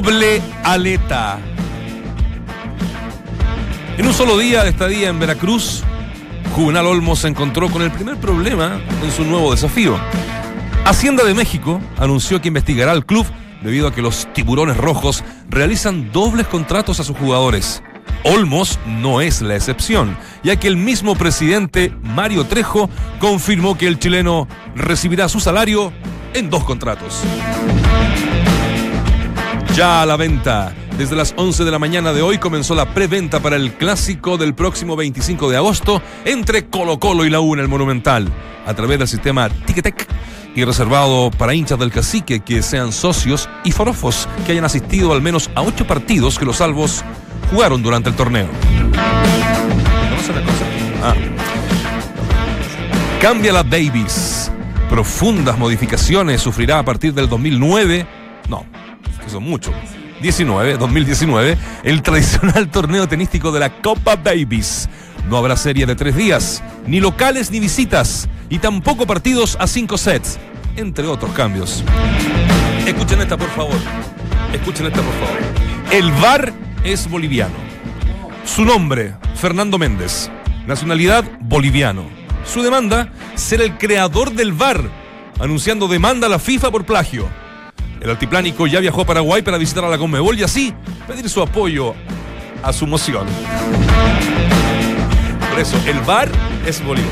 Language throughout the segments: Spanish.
Doble aleta. En un solo día de estadía en Veracruz, Juvenal Olmos se encontró con el primer problema en su nuevo desafío. Hacienda de México anunció que investigará al club debido a que los tiburones rojos realizan dobles contratos a sus jugadores. Olmos no es la excepción, ya que el mismo presidente Mario Trejo confirmó que el chileno recibirá su salario en dos contratos. Ya a la venta. Desde las 11 de la mañana de hoy comenzó la preventa para el clásico del próximo 25 de agosto entre Colo Colo y la U el Monumental, a través del sistema Ticketek y reservado para hinchas del cacique que sean socios y forofos que hayan asistido al menos a ocho partidos que los salvos jugaron durante el torneo. Ah. Cambia la Davis. Profundas modificaciones sufrirá a partir del 2009. No, son muchos. 19, 2019, el tradicional torneo tenístico de la Copa Davis. No habrá serie de tres días, ni locales ni visitas, y tampoco partidos a cinco sets, entre otros cambios. Escuchen esta, por favor. Escuchen esta, por favor. El VAR es boliviano. Su nombre, Fernando Méndez. Nacionalidad, boliviano. Su demanda, ser el creador del VAR, anunciando demanda a la FIFA por plagio. El altiplánico ya viajó a Paraguay para visitar a la Conmebol y así pedir su apoyo a su moción. Por eso, el VAR es Bolivia.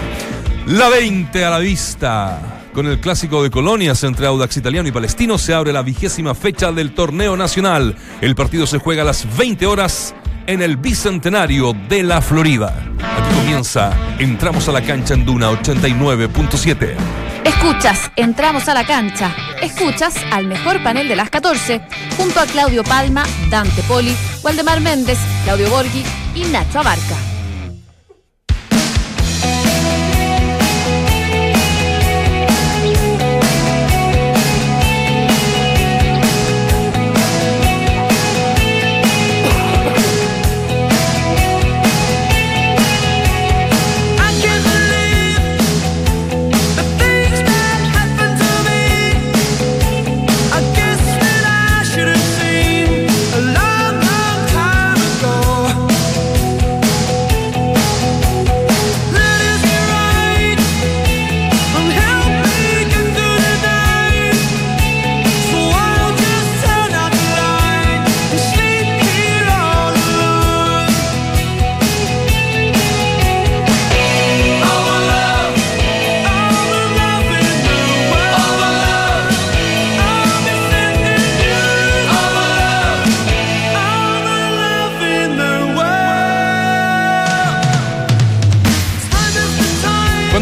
La 20 a la vista. Con el clásico de colonias entre Audax Italiano y Palestino se abre la vigésima fecha del torneo nacional. El partido se juega a las 20 horas en el Bicentenario de la Florida. Aquí comienza Entramos a la cancha en Duna 89.7. Escuchas, entramos a la cancha. Escuchas al mejor panel de las 14, junto a Claudio Palma, Dante Poli, Waldemar Méndez, Claudio Borghi y Nacho Abarca.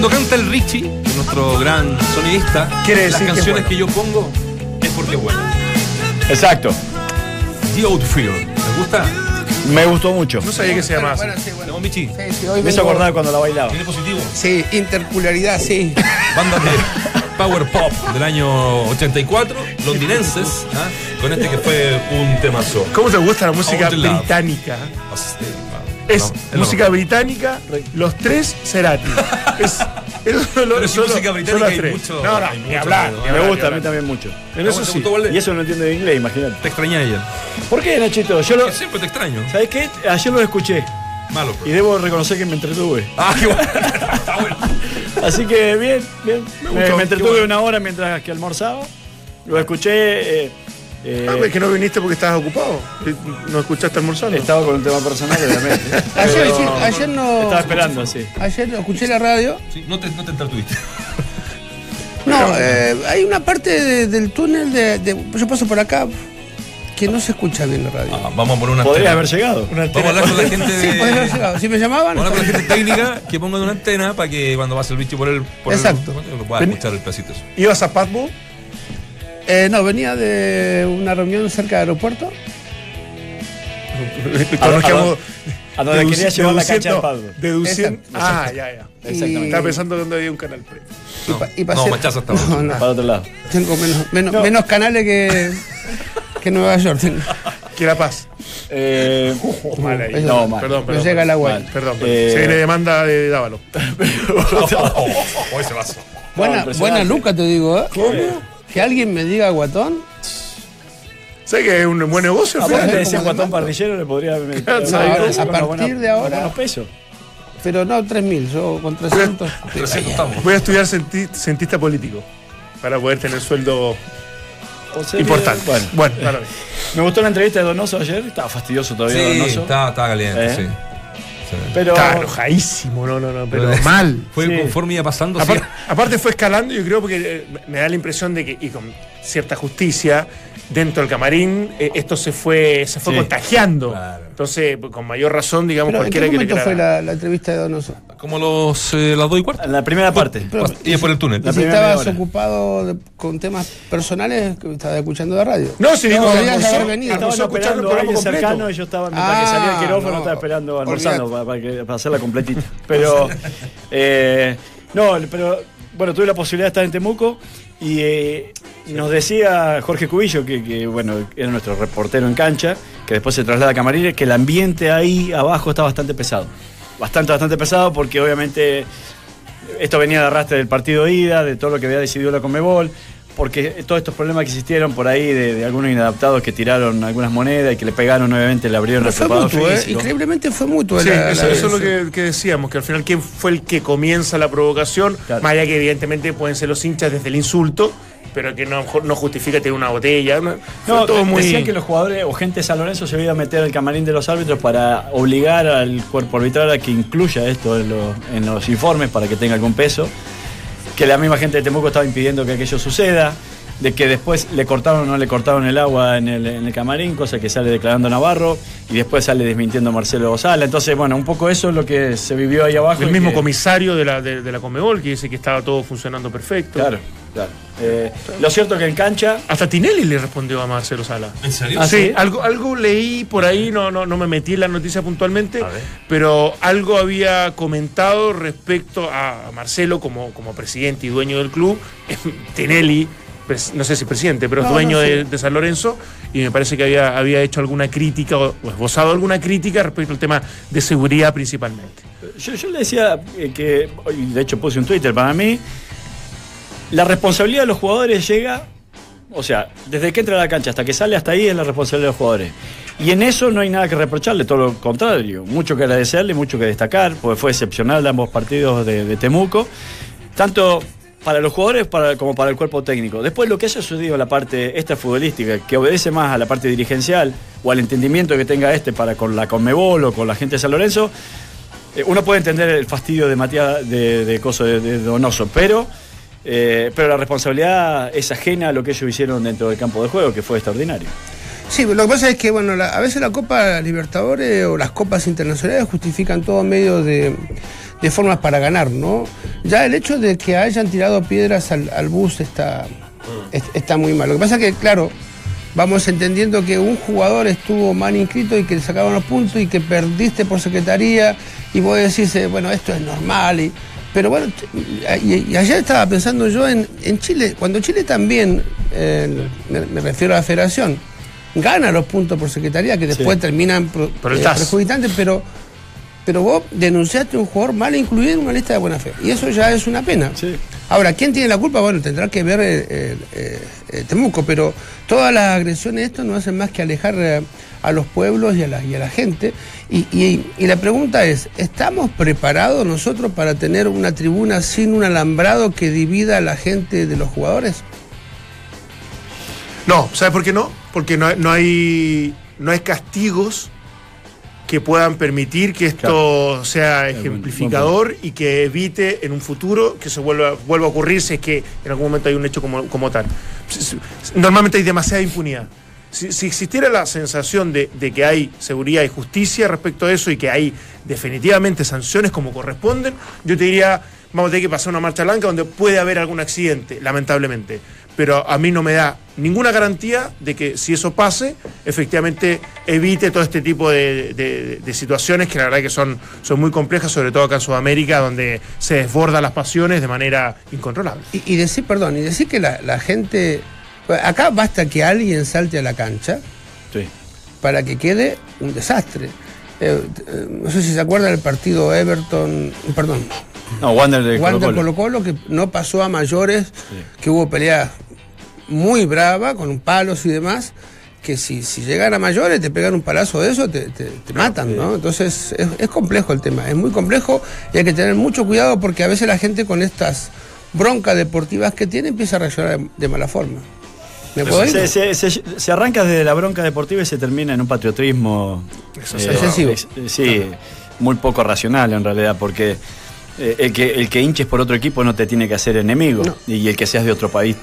Cuando canta el Richie, nuestro gran sonidista, Quiere las decir que es canciones bueno. que yo pongo es porque es bueno. Exacto. The Outfield. ¿Les gusta? Me gustó mucho. No sabía que se llamaba así. Bueno, sí, bueno. ¿No, Michi? Sí, sí, hoy Me hizo vengo- acordar cuando la bailaba. ¿Tiene positivo? Sí, intercularidad, sí. Bandas de Power Pop del año 84, londinenses, ¿ah? con este que fue un temazo. ¿Cómo te gusta la música británica? Hostia, Es no, música británica, los tres Cerati. Es, es solo- Pero si solo- música británica hay tres. mucho. No, no, hay ni mucho hablar. Me gusta, a mí también mucho. En eso ¿Te sí. Y eso no entiende de inglés, imagínate. Te extraña ella. ¿Por qué, Nachito? Yo lo. Siempre te extraño. ¿Sabes qué? Ayer lo escuché Malo, y pero. debo reconocer que me entretuve. Ah, qué bueno. Está bueno. Así que bien, bien. Me, gustó, me entretuve bueno. una hora mientras que almorzaba. Lo escuché. eh, eh, Ah, pues que no viniste porque estabas ocupado. No escuchaste almorzando. estaba con un tema personal, obviamente. Ayer, Pero sí, ayer no. Estaba esperando, sí. Ayer escuché la radio. Sí, no te, no te entretuviste. No, eh, hay una parte de- del túnel de, de- Yo paso por acá que no se escucha bien la radio. Ah, vamos a poner una Podría antena. haber llegado. Vamos a hablar con la gente Sí, podría haber llegado. Si me llamaban. Vamos a hablar con la gente técnica que pongan una antena para que cuando pase el bicho por el. Por Exacto. El, lo pueda escuchar el pedacito. ¿Ibas a Patbull? Eh, no, venía de una reunión cerca del aeropuerto. A donde quería llevar la cancha de deduciendo- Padre. Deduciendo. Ah, ya, ya. Exactamente. Estaba pensando dónde había un canal pre. Y No, pa- y no, Machazo está No, no, Para otro lado. tengo menos, menos, No. menos canales que, que Nueva York. tengo. Que La Paz. Eh, Mal ahí. Eso- no, mal. Perdón, No perdón. llega el agua. Mal. Perdón, perdón. Eh, Se viene demanda de Dávalo. Oh, ese vaso. Buena, buena Luca, te digo, ¿eh? ¿Cómo? Que alguien me diga guatón. ¿Sabes que es un buen negocio? ese como de guatón parrillero le podría meter Claro, ahora, a partir buena- de ahora- buenos pesos. Pero no 3.000, yo con 300. 300 estamos. Voy a estudiar cienti- cientista político para poder tener sueldo importante. Bueno, Bueno, bueno. me gustó la entrevista de Donoso ayer. Estaba fastidioso todavía Sí, Donoso. estaba, estaba caliente, ¿Eh? sí. Pero Está enojadísimo, no, no, no, pero Pero- mal. Fue Sí. conforme iba pasando. sí. Apar- aparte fue escalando, yo creo, porque eh, me da la impresión de que, y con cierta justicia, dentro del camarín, eh, esto se fue, se fue Sí. contagiando. Claro. Entonces, con mayor razón, digamos, Pero ¿en qué cualquiera que le fue la, la entrevista de Donoso? Como los, eh, las dos y cuarto. en la primera parte. Pero- y por el túnel. La si estabas hora. ocupado de- con temas personales, que estabas escuchando de radio. No, si digo, No, haber venido. Estaban a alguien cercano y yo estaba, mientras que Ah, salía el quirófano, no. estaba esperando, almorzando para, para que- para hacerla completita. Pero, eh, no, pero, bueno, tuve la posibilidad de estar en Temuco y eh, nos decía Jorge Cubillo, que, bueno, era nuestro reportero en cancha, que después se traslada a Camarines, que el ambiente ahí abajo está bastante pesado. Bastante, bastante pesado porque obviamente esto venía de arrastre del partido de ida, de todo lo que había decidido la Conmebol, porque todos estos problemas que existieron por ahí de, de algunos inadaptados que tiraron algunas monedas y que le pegaron, obviamente le abrieron el fue mutuo, ¿eh? Increíblemente fue mutuo. Sí, la- eso, la- eso es lo que, que decíamos, que al final quién fue el que comienza la provocación, Claro. más allá que evidentemente pueden ser los hinchas desde el insulto, pero que no, no justifica tener una botella. No, todo muy... decían que los jugadores o gente de San Lorenzo se había ido a meter al camarín de los árbitros para obligar al cuerpo arbitral a que incluya esto en, los- en los informes para que tenga algún peso. Que la misma gente de Temuco estaba impidiendo que aquello suceda. De que después le cortaron o no le cortaron el agua en el, en el camarín, cosa que sale declarando Navarro, y después sale desmintiendo Marcelo González. Entonces, bueno, un poco eso es lo que se vivió ahí abajo. El mismo que- comisario de la, de, de la Conmebol que dice que estaba todo funcionando perfecto. Claro, claro. Eh, lo cierto que en cancha Hasta Tinelli le respondió a Marcelo Sala. ¿En serio? Ah, sí, algo, algo leí por ahí, no, no, no me metí en la noticia puntualmente, pero algo había comentado respecto a Marcelo como, como presidente y dueño del club, Tinelli, no sé si presidente, pero es No, dueño no, sí. de, de San Lorenzo, y me parece que había, había hecho alguna crítica o, o esbozado alguna crítica respecto al tema de seguridad principalmente. Yo, yo le decía eh, que, de hecho puse un Twitter, para mí, la responsabilidad de los jugadores llega, o sea, desde que entra a la cancha hasta que sale hasta ahí es la responsabilidad de los jugadores. Y en eso no hay nada que reprocharle, todo lo contrario, mucho que agradecerle, mucho que destacar, porque fue excepcional ambos partidos de, de Temuco, tanto para los jugadores como para el cuerpo técnico. Después lo que haya sucedido en la parte esta futbolística, que obedece más a la parte dirigencial o al entendimiento que tenga este para con la Conmebol o con la gente de San Lorenzo, eh, uno puede entender el fastidio de Matías de, de Coso de, de Donoso, pero, eh, pero la responsabilidad es ajena a lo que ellos hicieron dentro del campo de juego, que fue extraordinario. Sí, lo que pasa es que, bueno, la- a veces la Copa Libertadores o las copas internacionales justifican todo medio de, de formas para ganar, ¿no? Ya el hecho de que hayan tirado piedras al, al bus está, es- está muy mal. Lo que pasa es que, claro, vamos entendiendo que un jugador estuvo mal inscrito y que le sacaban los puntos y que perdiste por secretaría y vos decís, eh, bueno, esto es normal. Y, pero bueno, y, y ayer estaba pensando yo en, en Chile, cuando Chile también, eh, me, me refiero a la federación, gana los puntos por secretaría que después Sí. terminan pro- Pero eh, perjudicantes, pero, pero vos denunciaste a un jugador mal incluido en una lista de buena fe. Y eso ya es una pena. Sí. Ahora, ¿quién tiene la culpa? Bueno, tendrá que ver eh, eh, eh, Temuco, pero todas las agresiones esto no hacen más que alejar a los pueblos y a la, gente. Y, la pregunta es, ¿estamos preparados nosotros para tener una tribuna sin un alambrado que divida a la gente de los jugadores? No, ¿sabes por qué no? Porque no hay no hay castigos que puedan permitir que esto sea ejemplificador y que evite en un futuro que se vuelva, vuelva a ocurrir si es que en algún momento hay un hecho como, como tal. Normalmente hay demasiada impunidad. Si, si existiera la sensación de, de que hay seguridad y justicia respecto a eso y que hay definitivamente sanciones como corresponden, yo te diría, vamos a tener que pasar una marcha blanca donde puede haber algún accidente, lamentablemente. Pero a mí no me da ninguna garantía de que si eso pase, efectivamente evite todo este tipo de, de- de situaciones que la verdad que son, son muy complejas, sobre todo acá en Sudamérica, donde se desbordan las pasiones de manera incontrolable. Y, y decir, perdón, y decir que la, la gente... Acá basta que alguien salte a la cancha Sí. para que quede un desastre. Eh, eh, no sé si se acuerdan del partido Everton, perdón, No, Wander de Wander Colo-Colo. Colo Colo, que no pasó a mayores, que hubo peleas muy brava, con palos y demás, que si, si llegan a mayores, te pegan un palazo de eso, te, te- te matan, ¿no? Entonces es, es complejo el tema, es muy complejo y hay que tener mucho cuidado porque a veces la gente con estas broncas deportivas que tiene empieza a reaccionar de, de mala forma. ¿Me puedo ir? Se, se- se- se arranca desde la bronca deportiva y se termina en un patriotismo eh, Excesivo. ex- sí, muy poco racional en realidad, porque eh, el, que, el que hinches por otro equipo no te tiene que hacer enemigo, No. y el que seas de otro país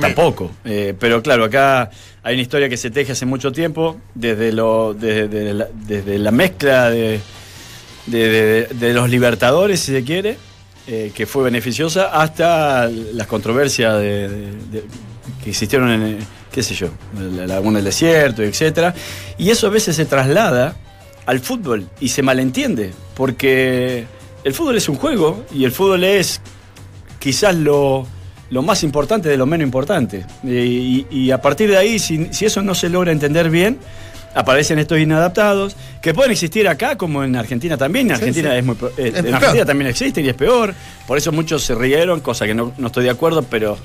tampoco. Eh, pero claro, acá hay una historia que se teje hace mucho tiempo, desde, lo, desde, desde la, desde la mezcla de, de- de- de los libertadores, si se quiere, eh, que fue beneficiosa, hasta las controversias de- de- de- que existieron en, qué sé yo, la Laguna del Desierto, etcétera. Y eso a veces se traslada al fútbol y se malentiende, porque el fútbol es un juego y el fútbol es quizás lo, lo más importante de lo menos importante. Y, a partir de ahí, si, si eso no se logra entender bien, aparecen estos inadaptados, que pueden existir acá como en Argentina también. En Argentina, sí. Es muy, eh, en. Argentina también existen y es peor. Por eso muchos se rieron, cosa que no, no estoy de acuerdo, pero,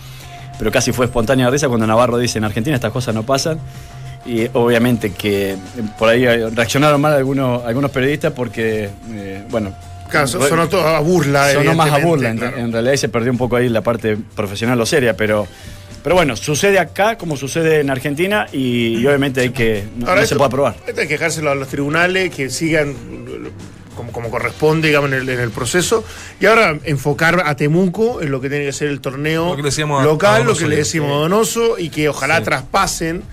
pero casi fue espontánea risa cuando Navarro dice en Argentina estas cosas no pasan. Y obviamente que por ahí reaccionaron mal algunos, algunos periodistas porque, eh, bueno, Claro, son- sonó todo a burla. Sonó más a burla, en, claro. en realidad y se perdió un poco ahí la parte profesional o seria, pero, pero bueno, sucede acá como sucede en Argentina y, y obviamente hay que, no, Ahora, no esto- se puede aprobar. Esto hay que dejárselo a los tribunales que sigan como, como corresponde, digamos, en el, en el proceso. Y ahora enfocar a Temuco en lo que tiene que ser el torneo Lo que le decíamos a- a local, lo Donoso que le decimos a Donoso, y que ojalá Sí. traspasen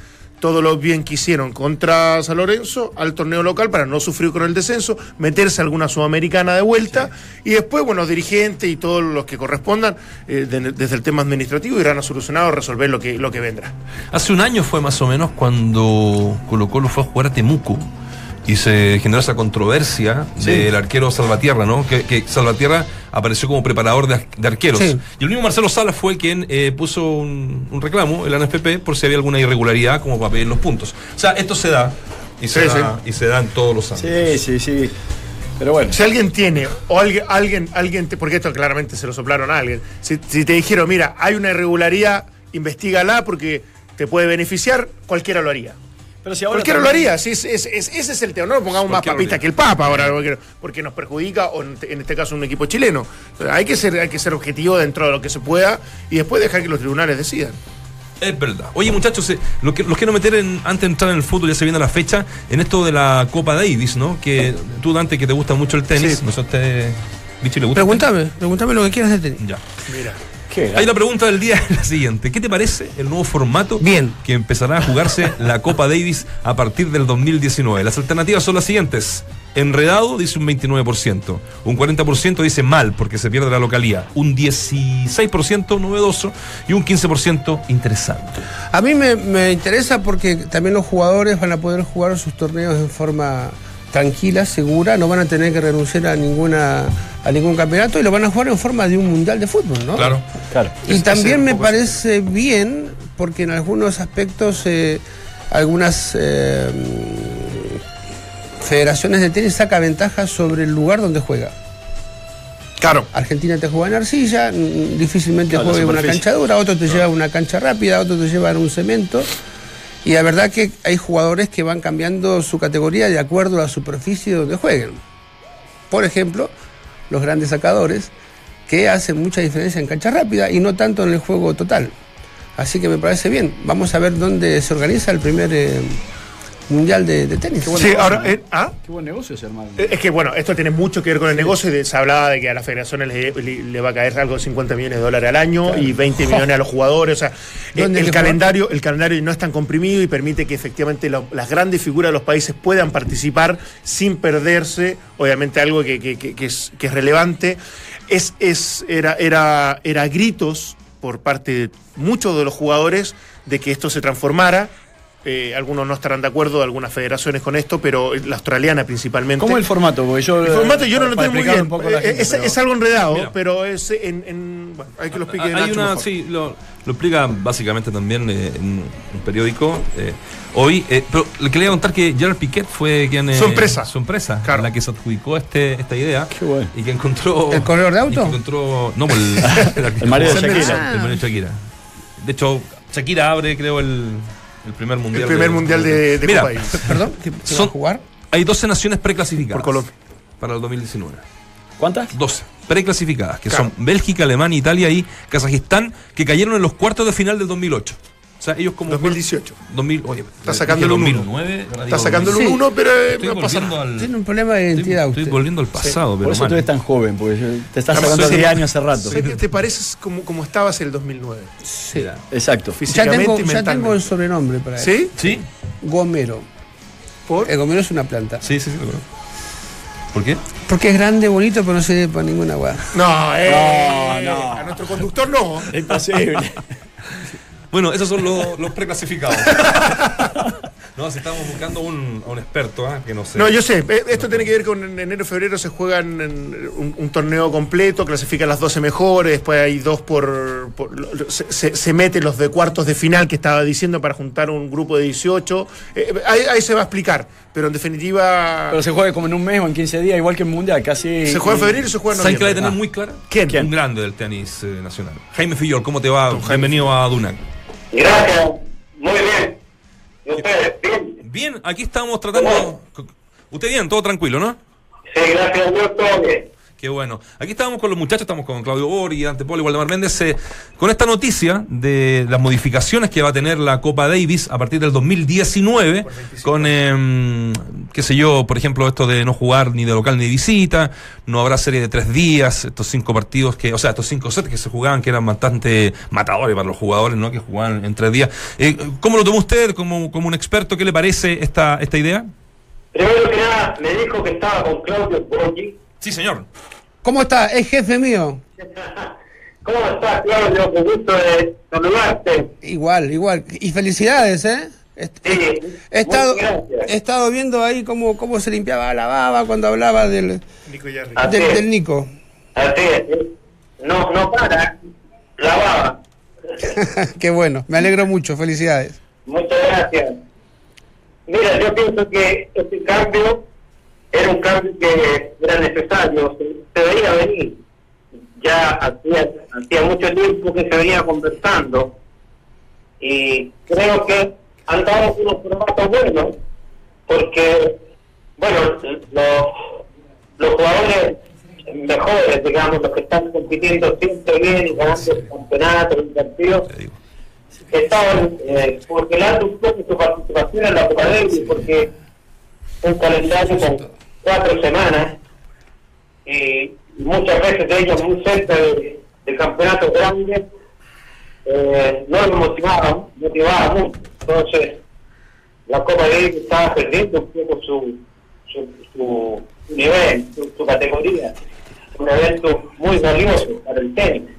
todo lo bien que hicieron contra San Lorenzo al torneo local para no sufrir con el descenso, meterse a alguna sudamericana de vuelta y después, bueno, los dirigentes y todos los que correspondan eh, de- desde el tema administrativo irán a solucionar o resolver lo que, lo que vendrá. Hace un año fue más o menos cuando Colo Colo fue a jugar a Temuco y se generó esa controversia del arquero Salvatierra, ¿no? Que, que Salvatierra apareció como preparador de, ar- de arqueros. Sí. Y el mismo Marcelo Salas fue quien eh, puso un, un reclamo, el ANFP, por si había alguna irregularidad como para pedir los puntos. O sea, esto se da y se, Sí, da, y se da en todos los años. Sí, sí, sí. Pero bueno, Si alguien tiene, o alguien, alguien, alguien te- porque esto claramente se lo soplaron a alguien, si, si te dijeron, mira, hay una irregularidad, investigala porque te puede beneficiar, cualquiera lo haría. Pero si ahora Cualquiera lo también- haría, sí, es- es- es- ese es el tema. No lo pongamos más lo papista haría. que el Papa ahora, porque, porque nos perjudica, o en, este caso un equipo chileno. Hay que ser, hay que ser objetivo dentro de lo que se pueda y después dejar que los tribunales decidan. Es verdad. Oye, muchachos, eh, lo que, los quiero meter en, antes de entrar en el fútbol, ya se viene la fecha, en esto de la Copa Davis, ¿no? Que tú, Dante, que te gusta mucho el tenis, Sí. no sé a usted, Vichy, ¿le gusta? el Pregúntame, pregúntame lo que quieras de tenis? Ya. Mira. Ahí la pregunta del día es la siguiente. ¿Qué te parece el nuevo formato Bien. que empezará a jugarse la Copa Davis a partir del 2019? Las alternativas son las siguientes. Enredado dice un 29%, un 40% dice mal porque se pierde la localía, un 16% novedoso y un 15% interesante. A mí me, me interesa porque también los jugadores van a poder jugar sus torneos en forma tranquila, segura, no van a tener que renunciar a ninguna a ningún campeonato y lo van a jugar en forma de un mundial de fútbol, ¿no? Claro. Claro. Y Es- también me parece bien porque en algunos aspectos eh, algunas eh, federaciones de tenis saca ventaja sobre el lugar donde juega. Claro. Argentina te juega en arcilla, mm, difícilmente Claro, la juega en una cancha dura, otro te lleva a una cancha rápida, otro te lleva a un cemento. Y la verdad que hay jugadores que van cambiando su categoría de acuerdo a la superficie donde jueguen. Por ejemplo, los grandes sacadores que hacen mucha diferencia en cancha rápida y no tanto en el juego total. Así que me parece bien. Vamos a ver dónde se organiza el primer eh, mundial de, de tenis. Sí, ahora. eh, ¿ah? Qué buen negocio ese hermano. Eh, Es que bueno, esto tiene mucho que ver con el negocio. y de- se hablaba de que a las federaciones le, le- le va a caer algo de 50 millones de dólares al año y 20 millones a los jugadores. O sea, el, calendario, el calendario no es tan comprimido y permite que efectivamente lo- las grandes figuras de los países puedan participar sin perderse, obviamente algo que, que- que- que es, que es relevante. Es, es, era, era, era gritos por parte de muchos de los jugadores de que esto se transformara. Eh, algunos no estarán de acuerdo, algunas federaciones con esto, pero la australiana principalmente. ¿Cómo es el formato? Porque yo, El formato yo no lo tengo muy bien. Eh, gente, es, pero- es algo enredado, Mira. pero es en, en- Bueno, hay que lo explique Hay Nacho una, mejor. sí, lo, lo explica básicamente también eh, en un periódico. eh, hoy, eh, pero le quería contar que Gerard Piquet fue quien. eh, Su empresa. Su empresa, Claro. la que se adjudicó este, esta idea. Qué bueno. Y que encontró. ¿El corredor de auto? encontró. No, el, El marido de el Shakira. El marido de Shakira. De hecho, Shakira abre, creo, el, el primer mundial. El primer mundial de, de Mira, Copa Davis. Perdón, ¿que se va Son- a jugar? hay 12 naciones preclasificadas. Por Colombia. Para el 2019. ¿Cuántas? 12 preclasificadas, que Claro. son Bélgica, Alemania, Italia y Kazajistán, que cayeron en los cuartos de final del 2008. O sea, ellos como... 2018. 2000, oye, Está sacándole un uno. 2009. ahora Está 2000. un 1, pero eh, Estoy no pasa volviendo nada. al... Tiene un problema de Estoy, identidad estoy usted. volviendo al pasado, pero Por eso tú mal. eres tan joven, porque te estás Además, sacando soy- 10 años hace rato. Te pareces como, como estabas en el 2009. Sí. Exacto. Ya Físicamente tengo, y ya tengo el sobrenombre para él. ¿Sí? ¿Sí? Gomero. ¿Por? El gomero es una planta. Sí, sí, sí. ¿Por qué? Porque es grande, bonito, pero no sirve para ninguna weá. No, eh, No, no. A nuestro conductor no. Imposible. Bueno, esos son los, los preclasificados. no, si estamos buscando un, a un experto, ¿ah? que no sé. No, yo sé. eh, Esto tiene que ver con en enero febrero se juegan en un, un torneo completo, clasifican las 12 mejores, después hay dos por. se, se- se meten los de cuartos de final que estaba diciendo para juntar un grupo de 18. Eh, ahí, ahí se va a explicar, pero en definitiva. Pero se juega como en un mes o en 15 días, igual que en Mundial, casi. se juega en febrero y se juega en ¿Saben que la noviembre. tener Ah. muy clara? ¿Quién? Un ¿Quién? grande del tenis eh, nacional. Jaime Fillol, ¿cómo te va? Bienvenido a Dunac. Gracias, muy bien. ¿Y ustedes? Bien. Bien, aquí estamos tratando. Usted bien, todo tranquilo, ¿no? Sí, gracias a Dios, todo bien. Qué bueno. Aquí estábamos con los muchachos, estamos con Claudio Borghi, Dante Poli, Waldemar Méndez, eh, con esta noticia de las modificaciones que va a tener la Copa Davis a partir del 2019, con, eh, qué sé yo, por ejemplo, esto de no jugar ni de local ni de visita, no habrá serie de tres días, estos cinco partidos que, o sea, estos cinco sets que se jugaban que eran bastante matadores para los jugadores, ¿no? Que jugaban en tres días. Eh, ¿Cómo lo tomó usted como, como un experto? ¿Qué le parece esta, esta idea? Primero que nada, me dijo que estaba con Claudio Borgi. Sí, señor. ¿Cómo está? Es jefe mío. ¿Cómo estás, Claudio? Qué gusto de saludarte. Igual, igual. Y felicidades, ¿eh? Sí, He estado, he viendo ahí cómo, cómo se limpiaba la baba cuando hablaba del, Nico Yarri. Así del, Nico. Así es. No, no para. La baba. Qué bueno, me alegro mucho, felicidades. Muchas gracias. Mira, yo pienso que este cambio era un cambio que era necesario, se, veía venir. Ya hacía, hacía mucho tiempo que se venía conversando y creo que han dado unos formatos buenos porque, bueno, los, los jugadores mejores, digamos, los que están compitiendo siempre bien y ganando el campeonato, el partido, Te digo. estaban eh, congelando un poco su participación en la Copa Davis porque un calendario con cuatro semanas y muchas veces de ellos muy cerca de, de campeonatos grandes eh, no los motivaban, motivaba mucho. Entonces, la Copa Davis estaba perdiendo un poco su, su, su nivel, su, su categoría. Un evento muy valioso para el tenis.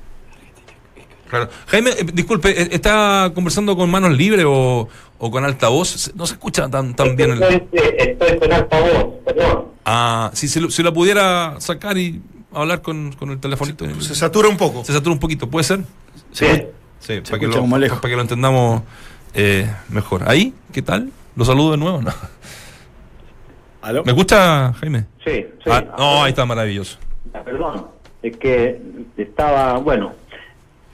Claro. Jaime, eh, disculpe, eh, ¿está conversando con manos libres o, o con altavoz? No se escucha tan, tan bien. El... Estoy, estoy con altavoz, perdón. Ah, si se, lo- si la pudiera sacar y hablar con, con el telefonito. Se satura un poco. Se satura un poquito, ¿puede ser? Sí. Sí, para, que lo, para que lo entendamos eh, mejor. ¿Ahí? ¿Qué tal? ¿Lo saludo de nuevo? ¿no? ¿Aló? ¿Me escucha, Jaime? Sí, sí. Ah, no, ahí está maravilloso. Ah, Perdón, es que estaba, bueno,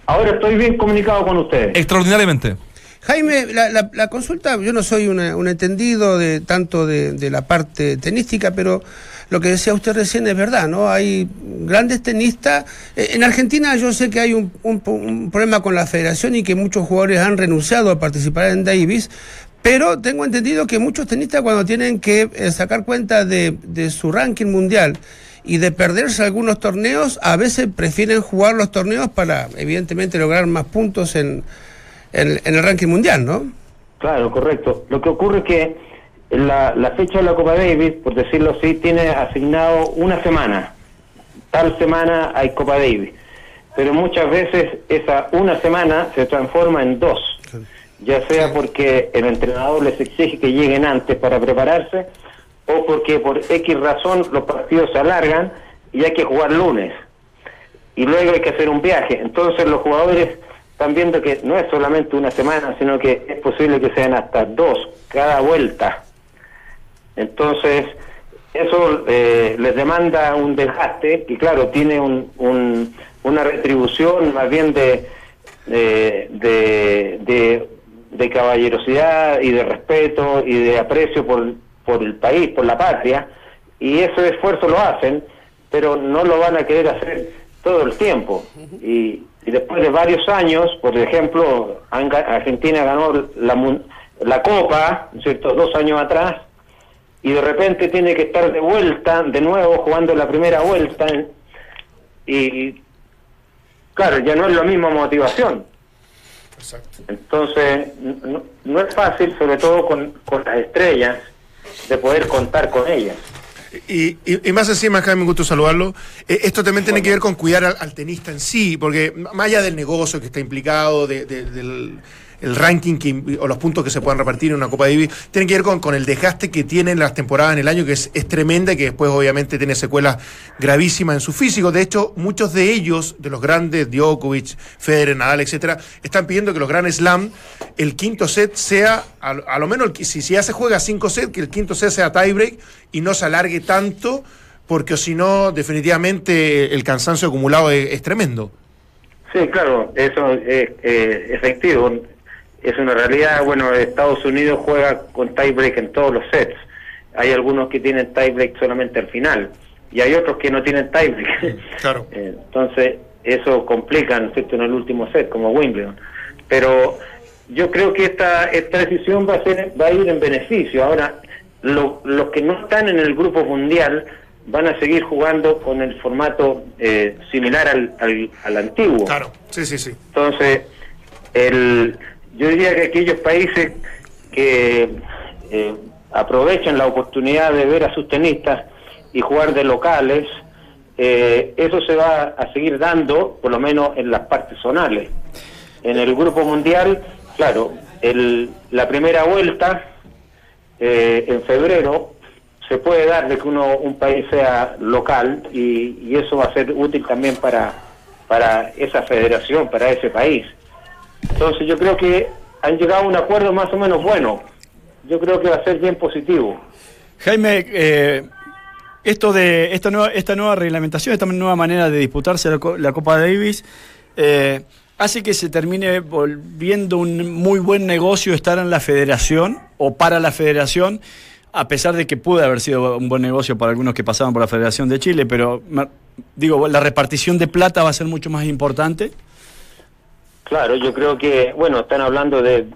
ahora estoy bien comunicado con ustedes. Extraordinariamente. Jaime, la, la- la consulta, yo no soy una- un entendido de tanto de, de la parte tenística, pero lo que decía usted recién es verdad, ¿no? Hay grandes tenistas. Eh, En Argentina yo sé que hay un, un- un problema con la federación y que muchos jugadores han renunciado a participar en Davis, pero tengo entendido que muchos tenistas cuando tienen que eh, sacar cuenta de, de su ranking mundial y de perderse algunos torneos, a veces prefieren jugar los torneos para, evidentemente, lograr más puntos en, en, en el ranking mundial, ¿no? Claro, correcto. Lo que ocurre es que la, la fecha de la Copa Davis, por decirlo así, tiene asignado una semana. Tal semana hay Copa Davis. Pero muchas veces esa una semana se transforma en dos. Ya sea porque el entrenador les exige que lleguen antes para prepararse o porque por X razón los partidos se alargan y hay que jugar lunes. y luego hay que hacer un viaje. Entonces los jugadores están viendo que no es solamente una semana, sino que es posible que sean hasta dos cada vuelta. Entonces, eso eh, les demanda un desgaste que, claro, tiene un, un- una retribución más bien de eh, de, de, de caballerosidad y de respeto y de aprecio por, por el país, por la patria, y ese esfuerzo lo hacen, pero no lo van a querer hacer todo el tiempo. Y, y después de varios años, por ejemplo, Argentina ganó la, la Copa, ¿no es ¿cierto?, dos años atrás, y de repente tiene que estar de vuelta, de nuevo, jugando la primera vuelta, y claro, ya no es la misma motivación. Exacto. Entonces, no, no es fácil, sobre todo con, con las estrellas, de poder contar con ellas. Y, y- y más encima, Jaime, un gusto saludarlo. Eh, esto también tiene que ver con cuidar al, al tenista en sí, porque más allá del negocio que está implicado, de- de- del el ranking que o los puntos que se puedan repartir en una Copa Davis, tiene que ver con, con el desgaste que tienen las temporadas en el año, que es, tremenda y que después obviamente tiene secuelas gravísimas en su físico. De hecho, muchos de ellos, de los grandes, Djokovic, Federer, Nadal, etcétera, están pidiendo que los Grand Slam, el quinto set sea, a, a lo menos, el si, si ya se juega cinco sets, que el quinto set sea tiebreak y no se alargue tanto, porque si no, definitivamente el cansancio acumulado es, es tremendo. Sí, claro, eso es eh, efectivo. Es una realidad. Bueno, Estados Unidos juega con tiebreak en todos los sets. Hay algunos que tienen tiebreak solamente al final y hay otros que no tienen tiebreak. Claro. Entonces, eso complica, ¿no es cierto?, en el último set, como Wimbledon. Pero yo creo que esta esta decisión va a ser va a ir en beneficio. Ahora, lo- los que no están en el grupo mundial van a seguir jugando con el formato eh, similar al, al, al antiguo. Claro, sí, sí, sí. Entonces, el, yo diría que aquellos países que eh, aprovechan la oportunidad de ver a sus tenistas y jugar de locales, eh, eso se va a seguir dando, por lo menos en las partes zonales. En el grupo mundial, claro, el, la primera vuelta eh, en febrero se puede dar de que uno un país sea local y, y eso va a ser útil también para para esa federación, para ese país. Entonces yo creo que han llegado a un acuerdo más o menos bueno. Yo creo que va a ser bien positivo. Jaime, eh, esto de esta nueva, esta nueva reglamentación, esta nueva manera de disputarse la, la Copa Davis, eh, hace que se termine volviendo un muy buen negocio estar en la federación o para la federación, a pesar de que pudo haber sido un buen negocio para algunos que pasaban por la Federación de Chile, pero digo, la repartición de plata va a ser mucho más importante. Claro, yo creo que, bueno, están hablando de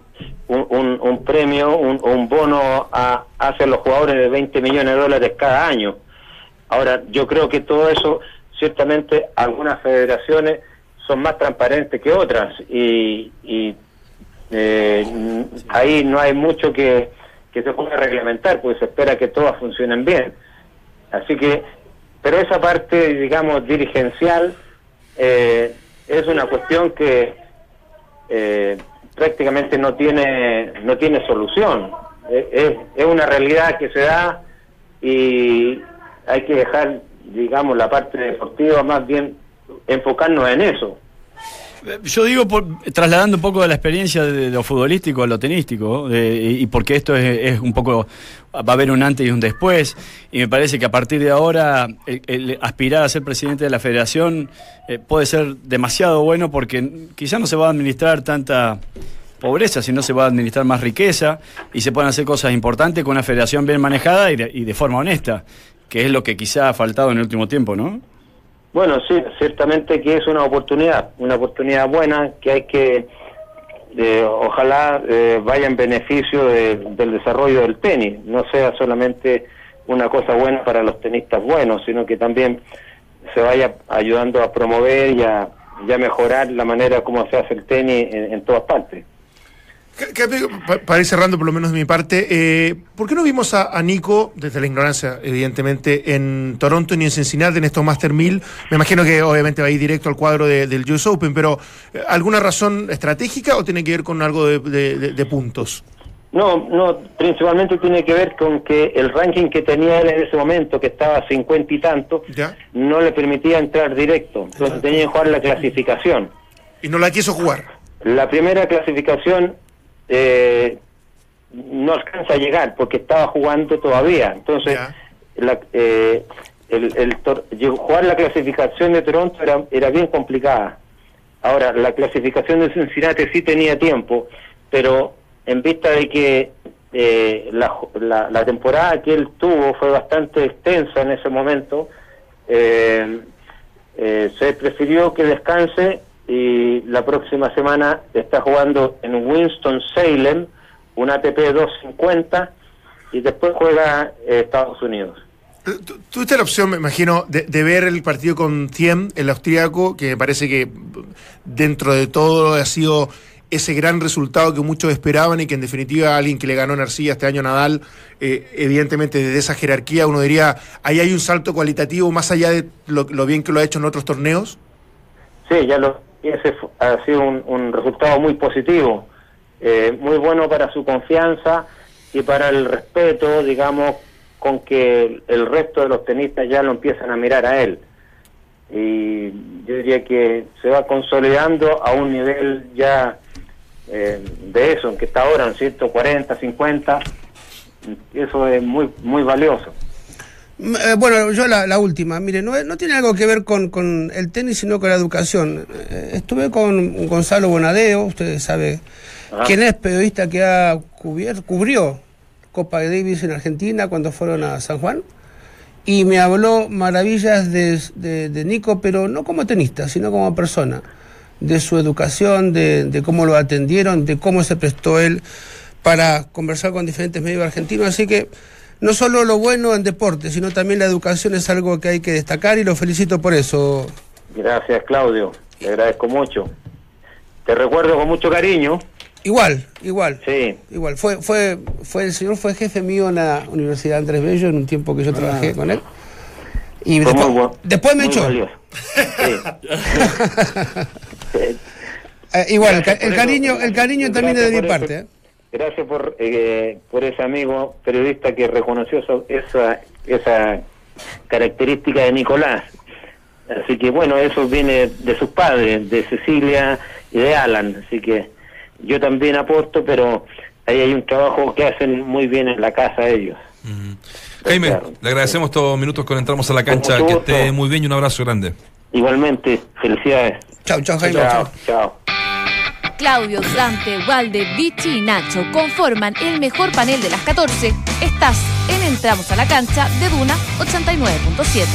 un, un- premio, un, un bono a, hacia los jugadores de 20 millones de dólares cada año. Ahora, yo creo que todo eso, ciertamente, algunas federaciones son más transparentes que otras y, y, eh, ahí no hay mucho que, que se pueda reglamentar, porque se espera que todas funcionen bien. Así que, pero esa parte, digamos, dirigencial, eh, es una cuestión que eh, prácticamente no tiene no tiene solución. Eh, Es, es una realidad que se da y hay que dejar, digamos, la parte deportiva más bien enfocarnos en eso. Eh, Yo digo, por- trasladando un poco de la experiencia de, lo futbolístico a lo tenístico, de- y porque esto es, un poco, va a haber un antes y un después, y me parece que a partir de ahora el, aspirar a ser presidente de la federación eh, puede ser demasiado bueno porque quizás no se va a administrar tanta pobreza, sino se va a administrar más riqueza y se pueden hacer cosas importantes con una federación bien manejada y de, y de forma honesta, que es lo que quizá ha faltado en el último tiempo, ¿no? Bueno, sí, ciertamente que es una oportunidad, una oportunidad buena que hay que, eh, ojalá eh, vaya en beneficio de- del desarrollo del tenis, no sea solamente una cosa buena para los tenistas buenos, sino que también se vaya ayudando a promover y a, mejorar la manera como se hace el tenis en, en todas partes. Para ir cerrando, por lo menos de mi parte, eh, ¿por qué no vimos a, a Nico, desde la ignorancia, evidentemente, en Toronto ni en Cincinnati, en estos Master 1000? Me imagino que obviamente va a ir directo al cuadro de- del US Open, pero eh, ¿alguna razón estratégica o tiene que ver con algo de, de- de- de puntos? No, no, principalmente tiene que ver con que el ranking que tenía él en ese momento, que estaba a 50 y tanto, ¿Ya? no le permitía entrar directo, entonces tenía que jugar la clasificación. Y no la quiso jugar. La primera clasificación eh, no alcanza a llegar porque estaba jugando todavía, entonces la- eh, el, el jugar la clasificación de Toronto era, era bien complicada. Ahora, la clasificación de Cincinnati sí tenía tiempo, pero en vista de que eh, la, la- la temporada que él tuvo fue bastante extensa en ese momento, eh, eh, se prefirió que descanse y la próxima semana está jugando en Winston-Salem, un ATP 250, y después juega eh, Estados Unidos. Tu- Tuviste la opción, me imagino, de, de ver el partido con Thiem, el austríaco, que me parece que dentro de todo ha sido ese gran resultado que muchos esperaban y que en definitiva alguien que le ganó en Arcilla este año Nadal, eh, evidentemente desde esa jerarquía uno diría, ahí hay un salto cualitativo más allá de lo, lo bien que lo ha hecho en otros torneos. Sí, ya lo, y ese ha sido un, resultado muy positivo, eh, muy bueno para su confianza y para el respeto, digamos, con que el resto de los tenistas ya lo empiezan a mirar a él. Y yo diría que se va consolidando a un nivel ya eh, de eso, en que está ahora en 140, 50, y eso es muy, muy valioso. Mm, eh, bueno, yo la, la última. Mire, no, no tiene algo que ver con, con el tenis, sino con la educación. Eh, estuve con Gonzalo Bonadeo, usted sabe Ajá. quién es periodista que ha cubierto, cubrió Copa de Davis en Argentina cuando fueron a San Juan. Y me habló maravillas de, de- de Nico, pero no como tenista, sino como persona. De su educación, de, de cómo lo atendieron, de cómo se prestó él para conversar con diferentes medios argentinos. Así que no solo lo bueno en deporte, sino también la educación es algo que hay que destacar y lo felicito por eso. Gracias, Claudio. Le agradezco mucho. Te recuerdo con mucho cariño. Igual, igual. Sí. Igual, fue, fue, fue el señor fue jefe mío en la Universidad Andrés Bello en un tiempo que yo trabajé con él. Y Fue después, después me echó. Sí. Eh, igual, el, el cariño, el cariño también es de mi parte. ¿eh? Gracias por, eh, por ese amigo periodista que reconoció eso- esa, esa característica de Nicolás. Así que bueno, eso viene de sus padres, de Cecilia y de Alan. Así que yo también aporto, pero ahí hay un trabajo que hacen muy bien en la casa ellos. Jaime, Claro. le agradecemos estos minutos con entramos a la cancha. Que esté muy bien y un abrazo grande. Igualmente, felicidades. Chao, chao, Jaime. Chao, chao. Claudio, Dante, Walde, Vichy y Nacho conforman el mejor panel de las 14. Estás en Entramos a la cancha de Duna 89.7.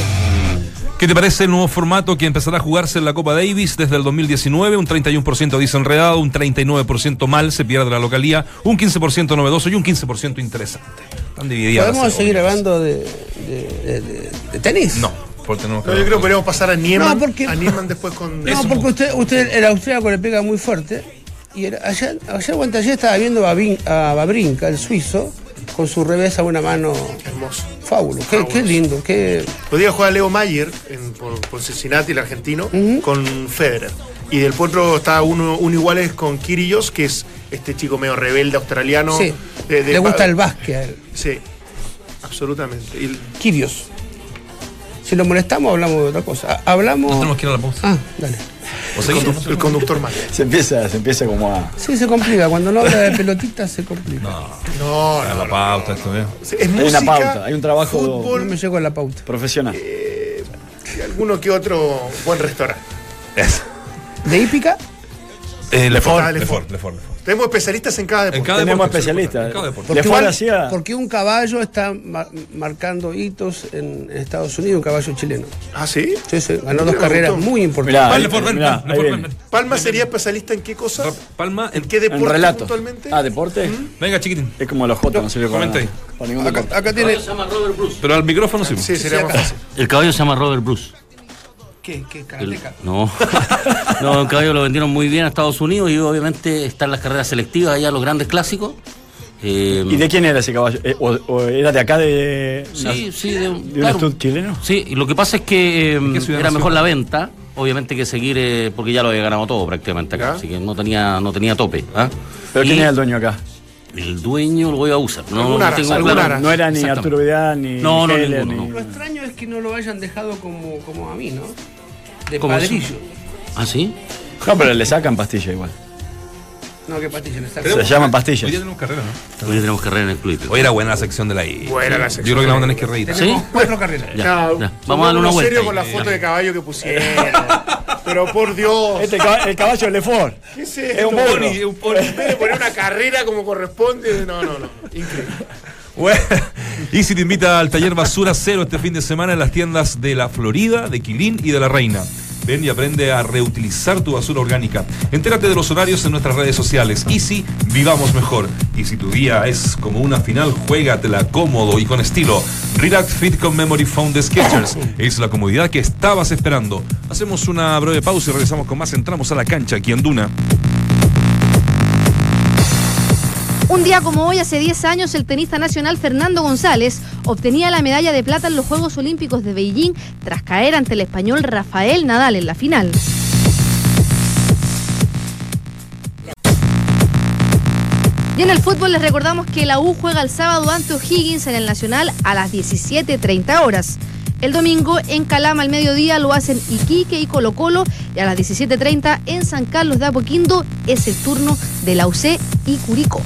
¿Qué te parece el nuevo formato que empezará a jugarse en la Copa Davis desde el 2019? Un 31% dice enredado, un 39% mal, se pierde la localía, un 15% novedoso y un 15% interesante. Están divididas. ¿Podemos las seguir hablando de, de- de- de- de tenis? No, porque tenemos que No, yo creo que podríamos pasar a Nieman, No, porque- a Nieman después con... No, porque usted, usted el austríaco le pega muy fuerte. Y el- ayer, ayer o estaba viendo a, Babin- a Babrinka, el suizo, con su revés a una mano. Hermoso. Fábulo. Qué, qué lindo. Qué... Podría jugar Leo Mayer en- por, por Cincinnati, el argentino, con Federer. Y del otro está uno, uno iguales con Kirillos, que es este chico medio rebelde australiano. Sí. de- de- le gusta el básquet a él. Sí, absolutamente. Y- Kirios. Si lo molestamos, hablamos de otra cosa. Hablamos. No tenemos que ir a la pausa. Ah, dale. ¿O seguimos? el, conductor Mayer. Se empieza, se empieza como a. Sí, se complica. Cuando no habla de pelotitas, se complica. No, No, no, la no. pauta, esto, ¿eh? Es música, una pauta, hay un trabajo- Fútbol, me llego a la pauta. Profesional. y alguno que otro buen restaurante. Eso. ¿De hípica? Eh, Lefort, Lefort, Lefort. Lefort, Lefort. Tenemos especialistas en cada En deporte. cada Tenemos deporte, especialistas. En cada deporte. Porque, Lefort un, hacía- porque un caballo está ma- marcando hitos en, en Estados Unidos, un caballo chileno. Ah, ¿sí? Sí, sí, ganó dos carreras gustó. muy importantes. Mirá, mirá. Palma sería especialista en qué cosas? Palma, ¿En en... qué deporte En relato. puntualmente? Ah, deporte. Venga, chiquitín. Es como los J, no sirve para, comenta ahí. para ningún Acá, acá tiene. se llama Robert Bruce. Pero al micrófono sí. Sí, sería más fácil. El caballo se llama Robert Bruce. ¿Qué? ¿Qué? Karateca. no. no, el caballo lo vendieron muy bien a Estados Unidos y obviamente están las carreras selectivas allá, los grandes clásicos. Eh, ¿Y de quién era ese caballo? Eh, o, o era de acá de. Sí, sí, de, de un claro. estudio chileno? Sí, y lo que pasa es que eh, era mejor la venta, obviamente que seguir, eh, porque ya lo había ganado todo prácticamente acá, ¿Ya? así que no tenía, no tenía tope. ¿ah? ¿Pero Y quién era el dueño acá? El dueño lo voy a usar. No, no tengo claro. No era ni. Arturo Vidal, ni No, no, Heller, ninguno, ni- Lo extraño es que no lo hayan dejado como, como a mí, ¿no? De ¿Cómo padrillo. ¿Ah, sí? No, pero le sacan pastilla igual. No, que pastillas. no está. Se llaman pastillas. Hoy día tenemos carrera, ¿no? Hoy día tenemos carrera en el club. Hoy era buena la sección de la I. Buena la Yo sección creo que la vamos a que reír. ¿Sí? Cuatro carreras. Ya, No, ya. Vamos a darle una vuelta. serio ahí. con la foto de caballo que pusieron. Pero por Dios. Este caba- el caballo de Lefort. ¿Qué es Es un. Pony, un pony. En vez de poner una carrera como corresponde. No, no, no. Increíble. Bueno, Easy te invita al taller Basura Cero este fin de semana en las tiendas de La Florida, de Quilín y de La Reina. Ven y aprende a reutilizar tu basura orgánica. Entérate de los horarios en nuestras redes sociales. Easy, vivamos mejor. Y si tu día es como una final, juégatela cómodo y con estilo. Relax Fit con Memory Foam de Skechers. Es la comodidad que estabas esperando. Hacemos una breve pausa y regresamos con más. Entramos a la cancha aquí en Duna. Un día como hoy, hace 10 años, el tenista nacional Fernando González obtenía la medalla de plata en los Juegos Olímpicos de Beijing tras caer ante el español Rafael Nadal en la final. Y en el fútbol les recordamos que la U juega el sábado ante O'Higgins en el Nacional a las 17.30 horas. El domingo en Calama al mediodía lo hacen Iquique y Colo Colo y a las 17.30 en San Carlos de Apoquindo es el turno de la UC y Curicó.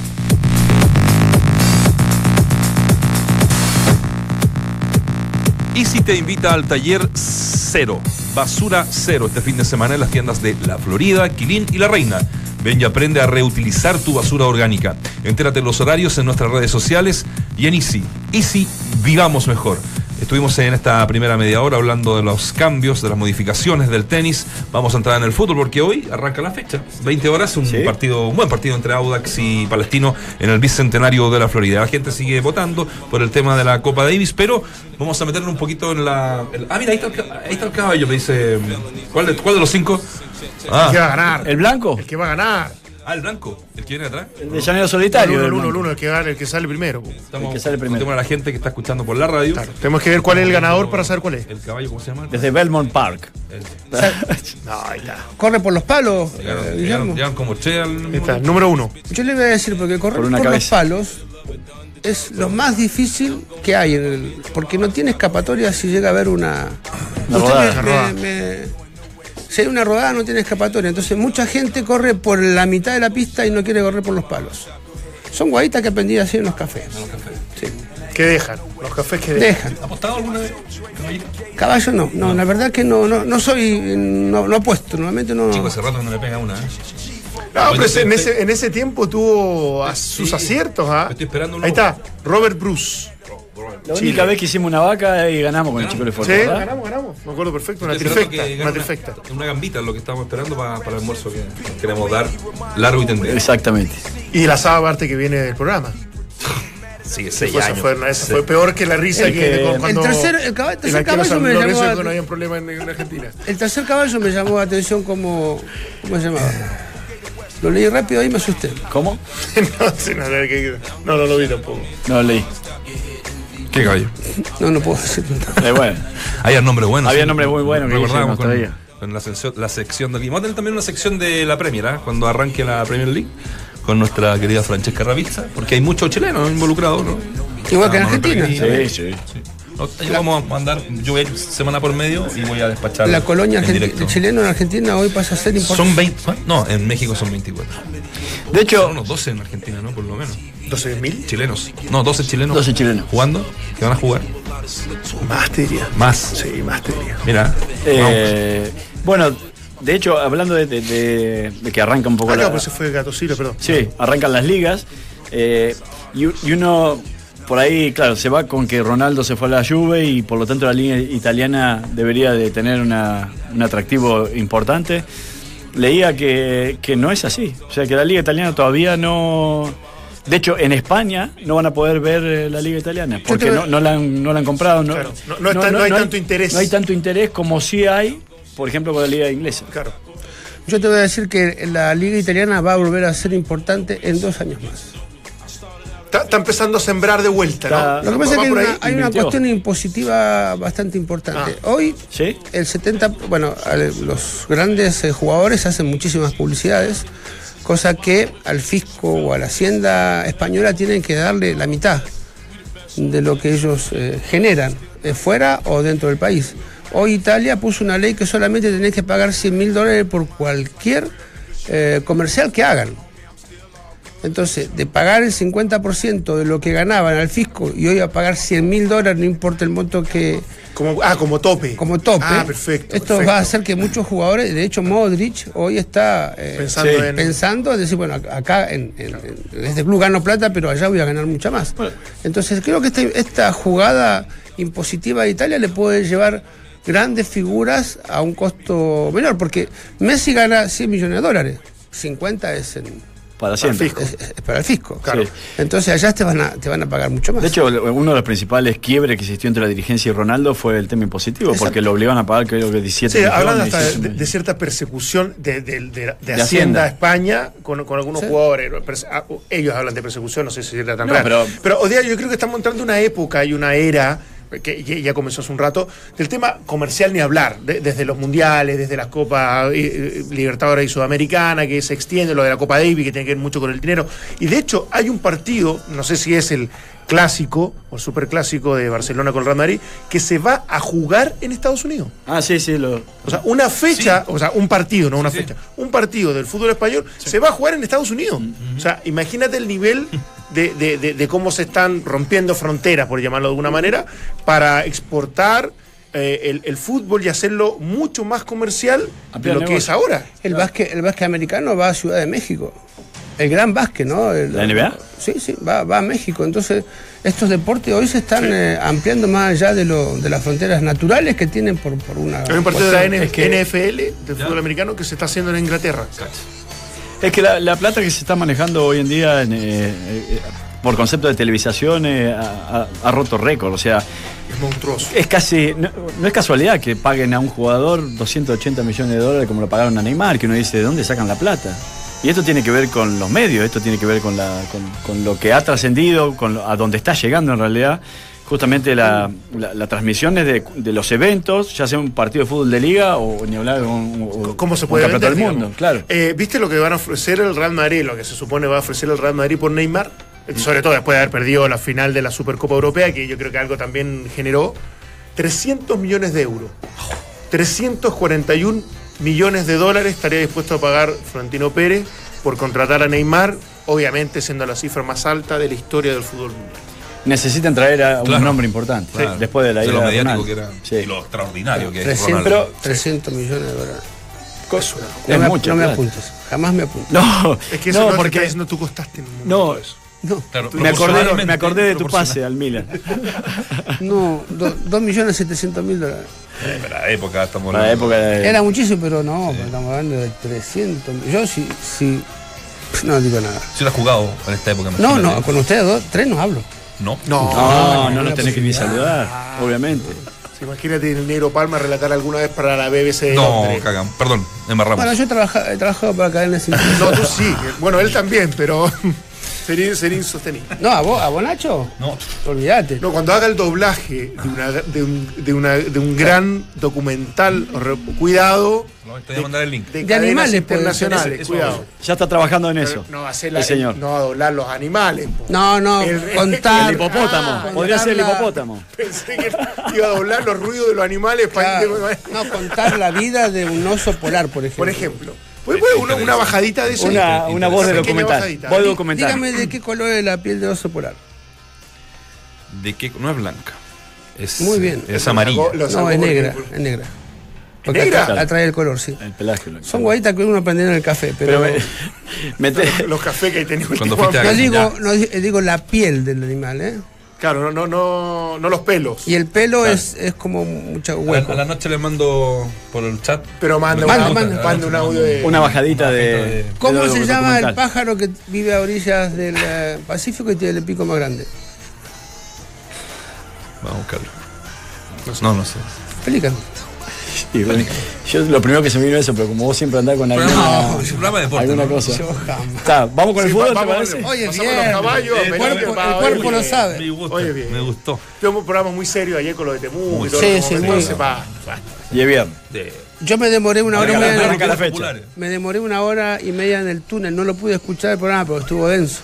Easy te invita al taller Cero, Basura Cero, este fin de semana en las tiendas de La Florida, Quilín y La Reina. Ven y aprende a reutilizar tu basura orgánica. Entérate en los horarios en nuestras redes sociales y en Easy. Easy, vivamos mejor. Estuvimos en esta primera media hora hablando de los cambios, de las modificaciones del tenis. Vamos a entrar en el fútbol porque hoy arranca la fecha. 20 horas, un Sí. partido, un buen partido entre Audax y Palestino en el bicentenario de la Florida. La gente sigue votando por el tema de la Copa Davis, pero vamos a meternos un poquito en la. el- ah, mira, ahí está, el, ahí está el caballo, me dice. ¿Cuál de, cuál de los cinco? El Ah, que va a ganar. ¿El blanco? El que va a ganar. Ah, el blanco, el que viene atrás. El de Llanero Solitario. el uno, el uno, el que el que sale primero. Estamos El que sale primero. a la gente que está escuchando por la radio. Claro. Tenemos que ver cuál es el ganador para saber cuál es. El caballo, ¿cómo se llama? Desde Belmont Park. El- No, ahí está. Corre por los palos, eh, llegaron, Guillermo. llegaron- llegaron como che al. Está, número uno. Yo le voy a decir, porque correr Por los palos es lo más difícil que hay, en el- porque no tiene escapatoria si llega a haber una... Una Usted rodada. me- Una rodada. me- me- si hay una rodada no tiene escapatoria, entonces mucha gente corre por la mitad de la pista y no quiere correr por los palos. Son guaitas que aprendí así en los cafés. Sí. ¿Qué dejan? Los cafés que dejan. Dejan. ¿Ha apostado alguna vez? caballito? Caballo no, no, la verdad que no, no, no soy, no, no apuesto, normalmente no. Chico, hace rato que no le pega una. ¿eh? No, pero en ese, en ese tiempo tuvo a- sus Sí. aciertos. ¿ah? Estoy esperando un Ahí está, Robert Bruce. La Chile. única vez que hicimos una vaca y ganamos con el chico de Sí, ¿verdad? ganamos, ganamos. Me acuerdo perfecto, una trifecta. Una trifecta. Una gambita es lo que estamos esperando para, para el almuerzo que queremos dar largo y tendido. Exactamente. Y la sábado parte que viene del programa. Sí, seis fue, fue peor que la risa El que, que- de El cuando tercer- el caba- tercer caballo San me llamó a- cuando había un problema en, en Argentina. El tercer caballo me llamó la atención como. ¿Cómo se llamaba? Lo leí rápido ahí y me asusté. ¿Cómo? no, sí, no, no, que- no, no lo vi tampoco. No lo leí. ¿Qué caballo? No, no puedo decir. Eh, bueno. Había nombres buenos. Había sí. nombres muy buenos que Recordábamos con, con la, sección, la sección de Vamos a tener también una sección de la Premier, ¿ah? cuando arranque la Premier League, con nuestra querida Francesca Ravizza, porque hay muchos chilenos involucrados, ¿no? Igual que en Argentina. Sí, sí. No, ahí vamos a mandar, yo voy a ir semana por medio y voy a despachar. La colonia en chileno en Argentina hoy pasa a ser importante. Son 20, ¿cuánto? no, en México son 24. De Son hecho, unos 12 en Argentina, ¿no? Por lo menos. ¿12.000? Chilenos. No, 12 chilenos. 12 chilenos. ¿Jugando? ¿Que van a jugar? Más te diría. Más. Sí, más te diría. Mira. eh, bueno, de hecho, hablando de, de- de- de que arranca un poco Ah, la, no, pues se fue Gato Silva, perdón. Sí, arrancan las ligas. eh, y, y uno, por ahí, claro, se va con que Ronaldo se fue a la Juve y por lo tanto la liga italiana debería de tener una- un atractivo importante. Leía que, que no es así. O sea, que la liga italiana todavía no... De hecho, en España no van a poder ver eh, la liga italiana porque no, no la, han, no la han comprado. No, Claro, no- no está- no hay tanto interés. No hay tanto interés como sí hay, por ejemplo, con la liga inglesa. Claro. Yo te voy a decir que la liga italiana va a volver a ser importante en dos años más. Está, está empezando a sembrar de vuelta, Está- ¿no? Lo que pasa es que hay una, hay una invirtió. cuestión impositiva bastante importante. Ah. Hoy ¿Sí? el 70, bueno, los grandes eh, jugadores hacen muchísimas publicidades, cosa que al fisco o a la hacienda española tienen que darle la mitad de lo que ellos eh, generan, eh, fuera o dentro del país. Hoy Italia puso una ley que solamente tenés que pagar 100 mil dólares por cualquier eh, comercial que hagan. Entonces, de pagar el 50% de lo que ganaban al fisco y hoy a pagar 100 mil dólares, no importa el monto que. Como, ah, como tope. Como tope. Ah, perfecto. Esto perfecto. va a hacer que muchos jugadores, de hecho, Modric hoy está eh, Pensando sí, en- pensando, es decir, bueno, acá en, en- en este club gano plata, pero allá voy a ganar mucha más. Entonces, creo que este- esta jugada impositiva de Italia le puede llevar grandes figuras a un costo menor, porque Messi gana 100 millones de dólares, 50 es, en- Para siempre. es- es para el fisco. Claro. Entonces allá te van, a, te van a pagar mucho más. De hecho, uno de los principales quiebres que existió entre la dirigencia y Ronaldo fue el tema impositivo, Exacto. porque lo obligaban a pagar creo que 17 Sí, hablan millones, hasta de, 18 de- de cierta persecución de, de- de- de De Hacienda Hacienda. a España con, con algunos Sí. jugadores. Ah, Ellos hablan de persecución, no sé si era tan No, pero- Pero, hoy día yo creo que estamos entrando en una época y una era que que ya comenzó hace un rato, del tema comercial ni hablar, de- desde los mundiales, desde las Copas eh, eh, Libertadores y Sudamericana, que se extiende, lo de la Copa Davis, que tiene que ver mucho con el dinero. Y de hecho, hay un partido, no sé si es el clásico o el superclásico de Barcelona con el Real Madrid, que se va a jugar en Estados Unidos. Ah, sí, sí. Lo... O sea, una fecha, o sea, un partido, no una fecha, un partido del fútbol español se va a jugar en Estados Unidos. O sea, imagínate el nivel de, de- de- de cómo se están rompiendo fronteras, por llamarlo de alguna manera, para exportar eh, el, el fútbol y hacerlo mucho más comercial de lo que es ahora. El básquet, el básquet americano va a Ciudad de México. El gran básquet, ¿no? El- ¿La NBA? Sí, sí, va, va a México. Entonces, estos deportes hoy se están eh, ampliando más allá de, lo, de las fronteras naturales que tienen por, por una. Hay un partido de la. N- es que- NFL, del fútbol americano, que se está haciendo en Inglaterra. Es que la, la plata que se está manejando hoy en día en, eh, eh, por concepto de televisación eh, ha, roto récord. O sea, Es monstruoso. es casi. No, no es casualidad que paguen a un jugador 280 millones de dólares como lo pagaron a Neymar, que uno dice, ¿de dónde sacan la plata? Y esto tiene que ver con los medios, esto tiene que ver con, la, con, con lo que ha trascendido, con lo- a dónde está llegando en realidad. Justamente la, la, la transmisión es de, de los eventos, ya sea un partido de fútbol de liga o ni hablar de un, un- ¿Cómo se un puede campeonato vender, del mundo. digamos? Claro. Eh, ¿Viste lo que van a ofrecer el Real Madrid? Lo que se supone va a ofrecer el Real Madrid por Neymar. Eh, Sobre todo después de haber perdido la final de la Supercopa Europea, que yo creo que algo también generó. 300 millones de euros. 341 millones de dólares estaría dispuesto a pagar Florentino Pérez por contratar a Neymar, obviamente siendo la cifra más alta de la historia del fútbol mundial. Necesitan traer a un Claro. nombre importante Claro. después de la De ira lo mediático Ronaldo. que era Sí. y lo extraordinario que es 300, Ronaldo. 300 millones de dólares. Es una- No, Es me, no plata. apuntes. Jamás me apuntes. No, Es que eso no, no, te porque diciendo tú costaste No. eso. No, Claro, me acordé, me acordé de tu pase al Milan. no, 2 millones 700 mil dólares. Eh, para la época estamos Para la época de... Era muchísimo, pero no, pero estamos hablando de 300 mil. Yo sí, sí, no digo nada. Si lo has jugado en esta época. No, no, con ustedes dos, tres no hablo. No. No, No, no no, nos tenés que ni saludar, obviamente. Imagínate el negro Palma relatar alguna vez para la BBC de No, Londres. cagan. Perdón, embarramos. Bueno, yo he, trabaja- he trabajado para cadenas sin No, tú sí. Bueno, él también, pero sería, sería insostenible. No, ¿a vos, a vos Nacho? No. Olvídate. No, cuando haga el doblaje de, una, de, un, de, una- de un gran documental, cuidado, No, te voy a mandar el link. de, De animales internacionales, eso cuidado. Ya está trabajando en eso. No, hacer el la, señor. no a doblar los animales. po. No, no, El- contar. el hipopótamo. Ah, Podría ser el la- hipopótamo. Pensé que iba a doblar los ruidos de los animales para Claro, no, contar la vida de un oso polar, por ejemplo. Por ejemplo. ¿Puede poner una, una bajadita de eso? Una, una voz de documental. bajadita. Voz de Dí- documental. Dígame de qué color es la piel de oso polar. ¿De qué? No es blanca. Es, Muy bien. Es amarilla. No, es porque- negra, es negra. Porque negra? atra- atrae el color, sí. El pelaje. lo- Son guaditas que uno aprende en el café, pero, Pero me, mete- Los cafés que tenía Cuando fuiste a- no digo, Ya. no di- digo la piel del animal, ¿eh? Claro, no, no, no, no los pelos. Y el pelo es, es como mucho A la, hueco. a la noche le mando por el chat. Pero manda, Manda, una- manda. manda un audio de. una bajadita de. de- ¿Cómo de se llama el pájaro que vive a orillas del eh, Pacífico y tiene el pico más grande? Vamos a buscarlo. No, no sé. Pelícano. Sí, bueno, yo lo primero que se me vino eso, pero como vos siempre andás con alguna, es un programa de deporte. alguna ¿no? cosa. Yo jamás. Está, vamos con el fútbol, va- ¿te vamos parece? con- Oye, Pasamos bien. los caballos, el cuerpo, el cuerpo oye, lo sabe. Me gusta. Oye, bien. Me gustó. Tuvimos un programa muy serio ayer con lo de Temuco y todo. Sí, sí, muy-. Y es Yo me demoré una hora y media. la- fecha. Me demoré una hora y media en el túnel. No lo pude escuchar el programa, pero estuvo denso.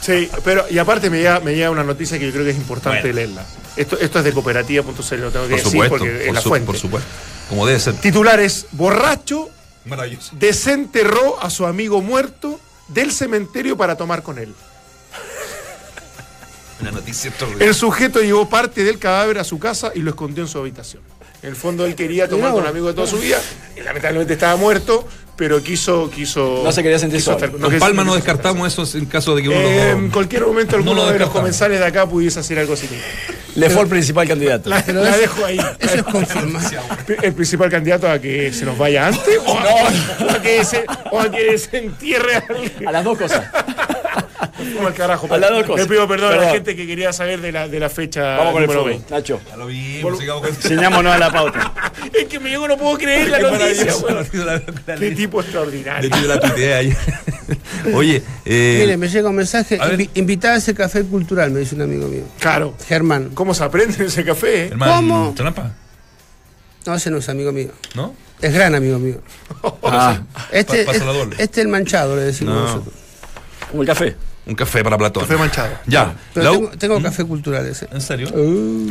Sí, pero y aparte me llega, me llega una noticia que yo creo que es importante Bueno. leerla. Esto, esto es de cooperativa.cl, lo tengo que por decir supuesto. porque es Por, la su- fuente. por supuesto. Como debe ser. Titulares, borracho Maravilloso. desenterró a su amigo muerto del cementerio para tomar con él. Una noticia extraordinaria. El sujeto llevó parte del cadáver a su casa y lo escondió en su habitación. En el fondo él quería tomar con vos. amigos de toda su vida. Y lamentablemente estaba muerto, pero quiso. quiso No se quería sentir solo. estar- Con que- Palma no quiso descartamos eso en caso de que uno Eh, en cualquier momento No alguno lo de los comensales de acá pudiese hacer algo similar. Le fue el principal candidato. La, dejo ahí. Eso es confirmar. El principal candidato a que se nos vaya antes o a, o a que, se, o a que se entierre a alguien. A las dos cosas. Como al carajo. Le pido perdón, a la gente que quería saber de la, de la fecha Vamos con el fútbol. 20. Nacho, Ya lo enseñámonos a la pauta. Es que me llegó, no puedo creer la noticia. la- Qué tipo extraordinario. hecho, yo la ayer. Oye, eh, Mire, me llega un mensaje. Invi- invitada a ese café cultural, me dice un amigo mío. Claro. Germán. ¿Cómo se aprende en ese café? eh? ¿Cómo? Trampa, No, ese no es amigo mío. ¿no? Es gran amigo mío. Ah, Este, doble. este es el manchado, le decimos No. nosotros. como el café. Un café para Platón. Café manchado. Ya. Pero tengo, tengo café cultural ese. ¿En serio?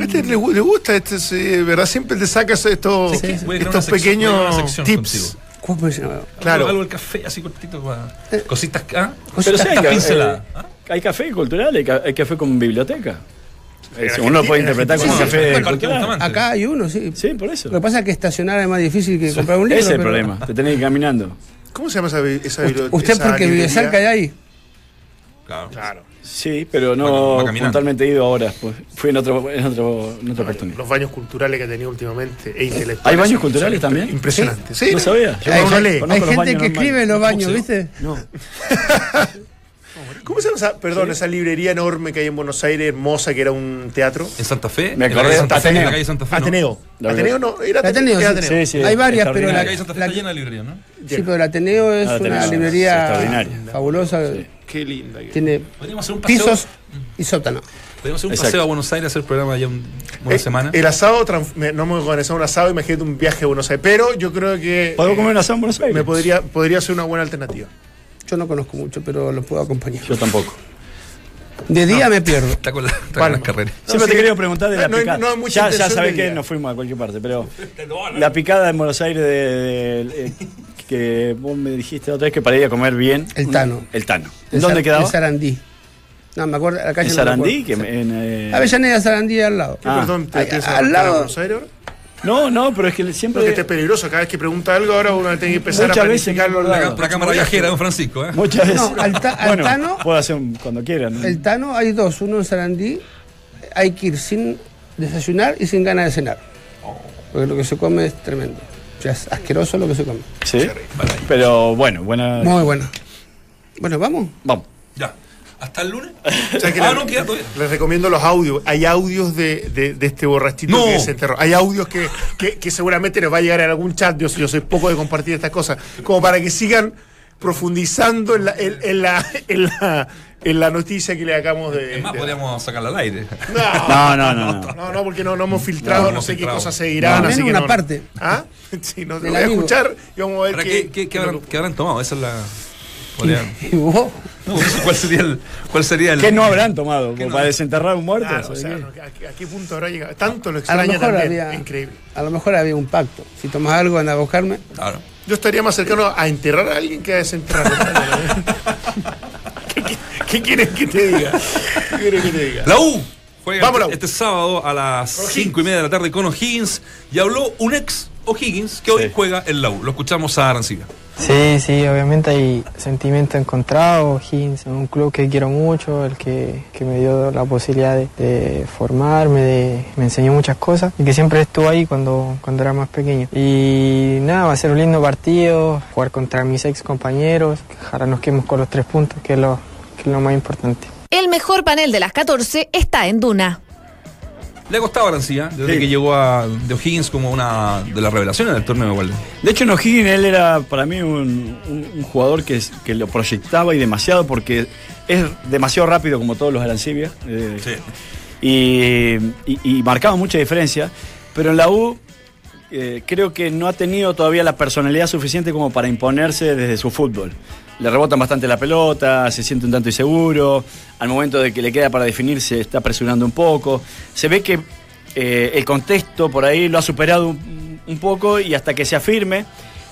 Este le, le gusta, este, sí, ¿verdad? Siempre te sacas estos, Sí, sí. Estos pequeños sección tips. ¿Cómo se llama? Claro. Algo del café así cortito para. Eh. Cositas. ¿ah? Pero sí hay, Esta ca- pincelada. eh, hay café cultural, hay, ca- hay café con biblioteca. Eh, Uno lo puede interpretar como Sí, café. Acá hay uno, sí. Sí, por eso. Lo que pasa es que estacionar es más difícil que comprar un libro. Ese es el pero- problema. Te tenés que ir caminando. ¿Cómo se llama esa, esa Usted, biblioteca? usted esa porque vive cerca de ahí. Claro. Claro. Sí, pero no he ido ahora. Pues, fui en, otro, en, otro, en otra oportunidad. Los baños culturales que ha tenido últimamente e intelectuales. ¿Hay baños culturales también? Impresionante. Sí. No sabía. Yo hay gente, hay baños que escribe en los baños, ¿viste? No. ¿Cómo se llama esa, perdón, esa librería enorme que hay en Buenos Aires, hermosa, que era un teatro? En Santa Fe. Me acordé de Santa Fe. En Ateneo. la calle Santa Fe. ¿no? Ateneo. Ateneo no, era Ateneo, era sí. Sí, sí. Hay varias, pero La la, calle Santa Fe la- está llena de librerías, ¿no? sí, pero el Ateneo es Ateneo, una librería extraordinaria. fabulosa. Qué linda. que- Tiene Podríamos hacer un paseo. pisos y sótano. Podríamos hacer un Exacto. paseo a Buenos Aires, hacer programa ya un- una Eh, semana. El asado, no me organizado un asado, imagínate un viaje a Buenos Aires. Pero yo creo que ¿Podemos eh, comer un asado en Buenos Aires? me podría, podría ser una buena alternativa. Yo no conozco mucho, pero los puedo acompañar. Yo tampoco. De día me pierdo. Está con, la, está con Palma. las carreras. Siempre sí. te quería preguntar de la No, no, picada. no hay mucha ya, ya sabés que nos fuimos a cualquier parte, pero la picada en Buenos Aires de, de- eh, que vos me dijiste otra vez que para ir a comer bien. El Tano. El Tano. En ¿Dónde quedaba? En Sarandí. No, me acuerdo, la calle ¿En no Sarandí? Que me- en, eh, Avellaneda, Sarandí al lado. Ah. Perdón, ¿te Ay, tienes al lado- Buenos Aires? No, no, pero es que siempre. No, que esté peligroso. Cada vez que pregunta algo, ahora uno tiene que empezar Muchas a planificarlo. La, la la cámara viajera de Don Francisco, ¿eh? Muchas veces. No, al ta- al bueno, Tano- Puedo hacer un- cuando quieran. ¿no? El Tano hay dos, uno en Sarandí, hay que ir sin desayunar y sin ganas de cenar. Porque lo que se come es tremendo. Es asqueroso lo que se come. Sí. Pero bueno, buena. Muy bueno. Bueno, vamos. Vamos. Ya. ¿Hasta el lunes? O sea, que ah, le- no, queda todavía. Les recomiendo los audios. Hay audios de, de- de este borrachito No. que se enterró. Hay audios que, que- que seguramente les va a llegar en algún chat. Yo, yo soy poco de compartir estas cosas. Como para que sigan profundizando en la, en, en la, en la, en la noticia que le acabamos de. Es más, de- podríamos sacarla al aire. No, no, no. no. No, no, porque no, no hemos filtrado, No, no, hemos sé filtrado. qué cosas se dirán. No, así que una no- parte. ¿Ah? Sí, no, voy a escuchar y vamos a ver ¿Para qué, qué, qué, habrán, qué habrán tomado? Esa es la. podrían- Y vos, No, ¿Cuál sería el.? ¿Cuál sería el ¿Qué no habrán tomado? ¿Qué no? ¿Para desenterrar un muerto? Claro, o ¿sabes sea, no, ¿a, qué- a qué punto habrá llegado? Tanto lo a lo extraña mejor también. había. Increíble. A lo mejor había un pacto. Si tomas algo, anda a buscarme. Claro. Yo estaría más cercano a enterrar a alguien que a desenterrarlo. ¿Qué, qué, qué quieres que te diga? ¿Qué quieres que te diga? La U juega Vamos, la este, U. este sábado a las Con 5 y media de la tarde con O'Higgins y habló un ex O'Higgins que hoy Sí. juega en la U. Lo escuchamos a Arancibia. Sí, sí, obviamente hay sentimientos encontrados. Higgins es un club que quiero mucho, el que, que me dio la posibilidad de, formarme, de, me enseñó muchas cosas y que siempre estuvo ahí cuando, cuando era más pequeño. Y nada, va a ser un lindo partido, jugar contra mis ex compañeros, ojalá nos quedemos con los tres puntos, que es lo, que es lo más importante. El mejor panel de las 14 está en Duna. Le ha costado a Arancibia desde Sí. que llegó a, de O'Higgins como una de las revelaciones del torneo de Walden. De hecho, en O'Higgins él era para mí un, un- un jugador que, es- que lo proyectaba y demasiado porque es demasiado rápido como todos los Arancibia. eh, y, y- y marcaba mucha diferencia. Pero en la U eh, creo que no ha tenido todavía la personalidad suficiente como para imponerse desde su fútbol. Le rebotan bastante la pelota, se siente un tanto inseguro, al momento de que le queda para definir se está presionando un poco. Se ve que eh, el contexto por ahí lo ha superado un, poco y hasta que se afirme,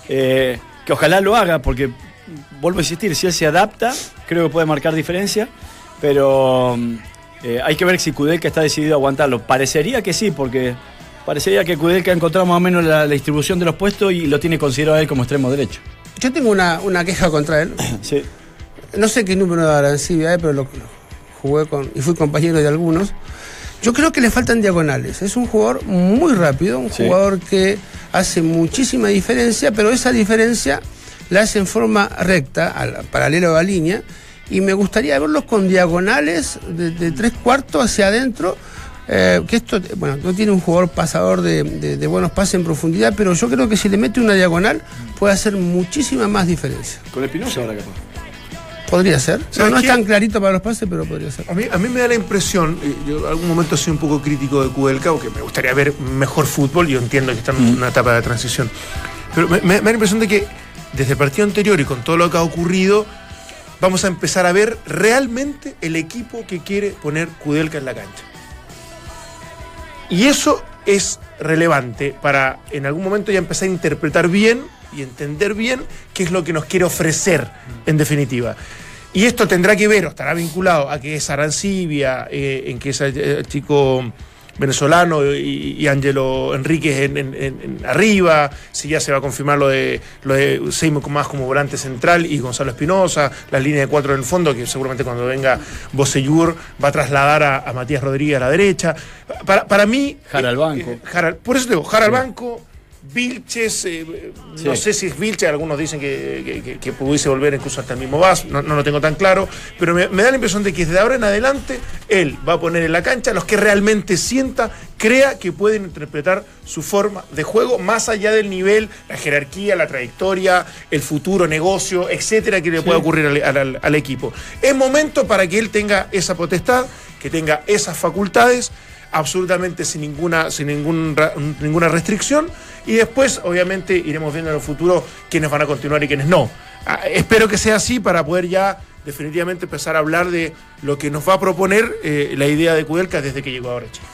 eh, que ojalá lo haga, porque vuelvo a insistir, si él se adapta, creo que puede marcar diferencia, pero mm, hay que ver si Kudelka está decidido a aguantarlo. Parecería que sí, porque parecería que Kudelka ha encontrado más o menos la, la distribución de los puestos y lo tiene considerado a él como extremo derecho. Yo tengo una, una queja contra él. Sí. No sé qué número de Arancibia pero lo, lo jugué con y fui compañero de algunos. Yo creo que le faltan diagonales. Es un jugador muy rápido, un Sí. jugador que hace muchísima diferencia, pero esa diferencia la hace en forma recta, al, paralelo a la línea, y me gustaría verlos con diagonales de, de tres cuartos hacia adentro. Eh, que esto, bueno, no tiene un jugador pasador de, de- de buenos pases en profundidad, pero yo creo que si le mete una diagonal puede hacer muchísima más diferencia. Con Espinosa ahora capaz. Podría ser. No, ¿Sabes no es tan clarito para los pases, pero podría ser. A mí, a mí me da la impresión, eh, yo en algún momento he sido un poco crítico de Kudelka, porque me gustaría ver mejor fútbol, yo entiendo que está en una etapa de transición, pero me, me- me da la impresión de que desde el partido anterior y con todo lo que ha ocurrido, vamos a empezar a ver realmente el equipo que quiere poner Kudelka en la cancha. Y eso es relevante para en algún momento ya empezar a interpretar bien y entender bien qué es lo que nos quiere ofrecer en definitiva. Y esto tendrá que ver o estará vinculado a que es Arancibia, eh, en que es el chico venezolano y, y Ángelo Enríquez en, en- en- en arriba, si ya se va a confirmar lo de, lo de Seymour más como volante central y Gonzalo Espinosa, la línea de cuatro en el fondo, que seguramente cuando venga Bosellur va a trasladar a, a Matías Rodríguez a la derecha. Para, para mí... Jara al eh, banco. eh, Jara- por eso te digo, Jara al banco, Vilches, eh, no sé si es Vilches, algunos dicen que, que- que- que pudiese volver incluso hasta el mismo Vas, no, no lo tengo tan claro, pero me, me da la impresión de que desde ahora en adelante él va a poner en la cancha los que realmente sienta, crea que pueden interpretar su forma de juego más allá del nivel, la jerarquía, la trayectoria, el futuro negocio, etcétera, que le pueda ocurrir al, al- al equipo. Es momento para que él tenga esa potestad, que tenga esas facultades absolutamente sin ninguna, sin ningún ninguna restricción. Y después, obviamente, iremos viendo en el futuro quiénes van a continuar y quiénes no. Ah, espero que sea así para poder ya definitivamente empezar a hablar de lo que nos va a proponer eh, la idea de Kudelka desde que llegó ahora a Chile.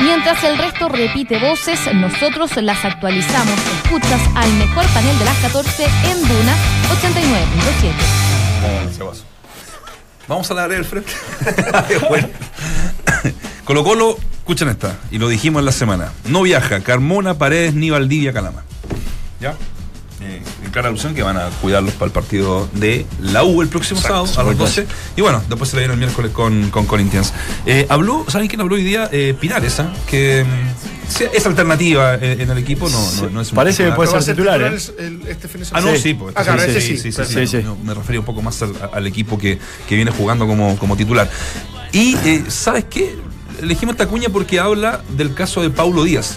Mientras el resto repite voces, nosotros las actualizamos. Escuchas al mejor panel de las 14 en Duna 89.7. Vamos a la área del frente. Bueno. Colo Colo, escuchen esta, y lo dijimos en la semana. No viaja Carmona, Paredes ni Valdivia Calama. ¿Ya? Eh, en clara alusión que van a cuidarlos para el partido de la U el próximo sábado a las 12. Y bueno, después se le viene el miércoles con, con Corinthians. Eh, habló, ¿saben quién habló hoy día? Eh, Pinares, ¿ah? que mm, es alternativa en, en el equipo, no, no, no es un Parece que puede ser titular, ¿eh? el- este fin de Ah, no, sí, pues. Ah, claro, sí, sí, sí. sí. No, me refería un poco más al, al equipo que, que viene jugando como, como titular. Y, eh, ¿sabes qué? Elegimos esta cuña porque habla del caso de Paulo Díaz,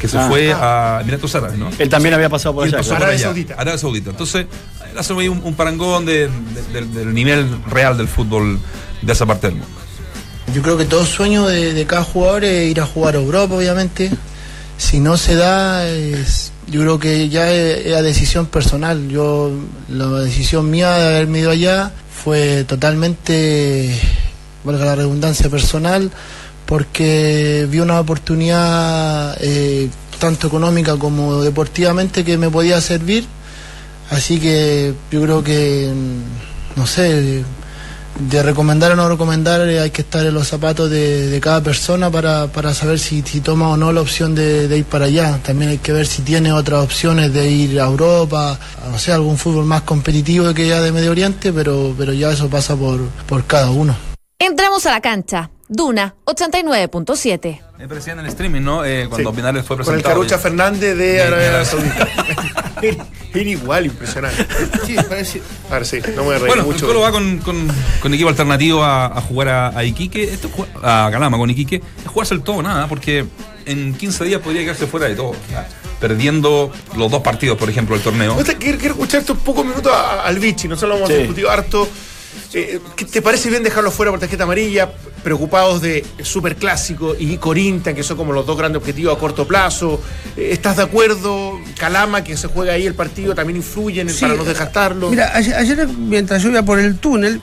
que se Ah. fue a Emiratos Árabes, ¿no? Él también había pasado por allá. pasó Arabia allá, Saudita. Arabia Saudita. Entonces, hace ahí un, un parangón de- de- del- del nivel real del fútbol de esa parte del mundo. Yo creo que todo sueño de, cada jugador es ir a jugar a Europa, obviamente. Si no se da, yo creo que ya es, es decisión personal. Yo la decisión mía de haberme ido allá fue totalmente, valga la redundancia, personal, porque vi una oportunidad eh, tanto económica como deportivamente que me podía servir. Así que yo creo que, no sé, de recomendar o no recomendar eh, hay que estar en los zapatos de, cada persona para, para saber si, toma o no la opción de, de ir para allá. También hay que ver si tiene otras opciones de ir a Europa, a, no sé, algún fútbol más competitivo que ya de Medio Oriente, pero, pero ya eso pasa por, por cada uno. Entramos a la cancha. Duna 89.7. Me parecía en el streaming, ¿no? Eh, cuando Sí. Pinares fue Con el presentado. Carucha Fernández de De Arabia Saudita. Era igual, impresionante. Sí, parece. A ver, sí, no me voy a reír Bueno, mucho. el Colo va con, con, con equipo alternativo a, a jugar a, a Iquique, esto a Calama con Iquique, es jugarse el todo nada, porque en 15 días podría quedarse fuera de todo. o sea, perdiendo los dos partidos, por ejemplo, del torneo. Quiero, quiero escuchar estos pocos minutos al Vichy, nosotros lo hemos Sí. discutido harto. Eh, ¿qué ¿Te parece bien dejarlo fuera por tarjeta amarilla? Preocupados de Super Clásico y Corinthians, que son como los dos grandes objetivos a corto plazo. Eh, ¿Estás de acuerdo? Calama, que se juega ahí el partido, también influye en el- Sí, para no desgastarlo. Mira, ayer, ayer mientras yo iba por el túnel,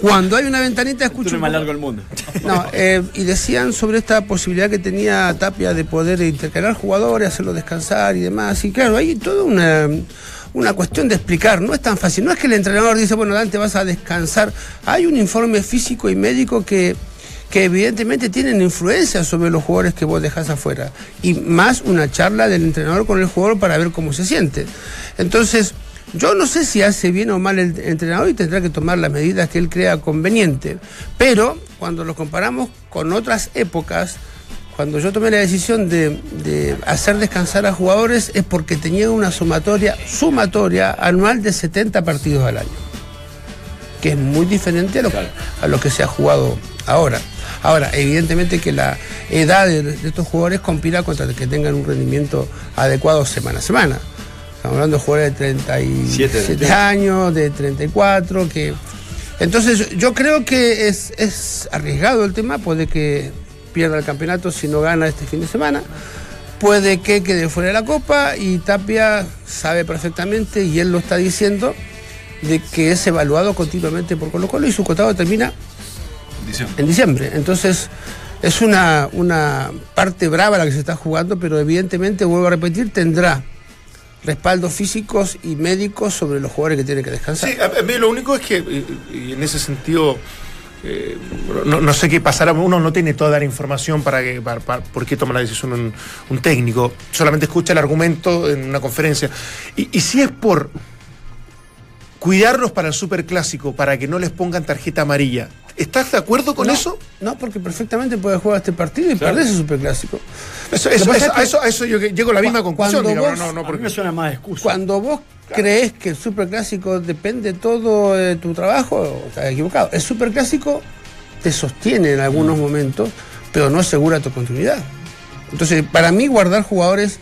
Cuando hay una ventanita, Tú escucho. eres un más largo del mundo. No, eh, y decían sobre esta posibilidad que tenía Tapia de poder intercalar jugadores, hacerlos descansar y demás. Y claro, hay toda una, una cuestión de explicar. No es tan fácil. No es que el entrenador dice, bueno, Dante, vas a descansar. Hay un informe físico y médico que, que evidentemente tienen influencia sobre los jugadores que vos dejás afuera. Y más una charla del entrenador con el jugador para ver cómo se siente. Entonces. Yo no sé si hace bien o mal el entrenador y tendrá que tomar las medidas que él crea conveniente. Pero cuando lo comparamos con otras épocas, cuando yo tomé la decisión de, de hacer descansar a jugadores es porque tenía una sumatoria, sumatoria anual de 70 partidos al año. Que es muy diferente a lo, a lo que se ha jugado ahora. Ahora, evidentemente que la edad de, de estos jugadores compila contra que tengan un rendimiento adecuado semana a semana. Estamos hablando de jugadores de 37 Siete. años, de 34, que... Entonces yo creo que es, es arriesgado el tema, puede que pierda el campeonato si no gana este fin de semana, puede que quede fuera de la Copa y Tapia sabe perfectamente, y él lo está diciendo, de que es evaluado continuamente por Colo Colo y su cotado termina en diciembre. Entonces, es una, una parte brava la que se está jugando, pero evidentemente, vuelvo a repetir, tendrá respaldos físicos y médicos sobre los jugadores que tienen que descansar. Sí, a, mí lo único es que, y en ese sentido, eh, no, no sé qué pasará, uno no tiene toda la información para, que, para, para- por qué toma la decisión un, un técnico, solamente escucha el argumento en una conferencia. Y, y si es por cuidarlos para el superclásico, para que no les pongan tarjeta amarilla, ¿estás de acuerdo con No, eso? No, porque perfectamente puede jugar este partido y perder ese superclásico. Eso, eso, pasa eso- es que a eso, a eso yo llego a la misma conclusión, cuando digamos, vos- no, no, A mí porque me suena más excusa. Cuando vos crees que el superclásico depende todo de tu trabajo, estás equivocado. El superclásico te sostiene en algunos momentos, pero no asegura tu continuidad. Entonces, para mí, guardar jugadores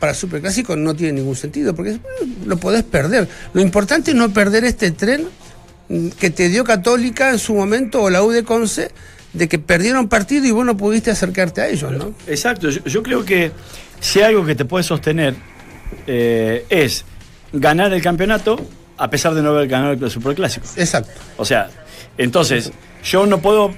para el superclásico no tiene ningún sentido, porque eh, lo podés perder. Lo importante es no perder este tren mm, que te dio Católica en su momento o la U de Conce, de que perdieron partido y vos no pudiste acercarte a ellos, ¿no? Exacto, yo, yo creo que si hay algo que te puede sostener eh, es ganar el campeonato a pesar de no haber ganado el superclásico. Exacto. O sea, entonces yo no puedo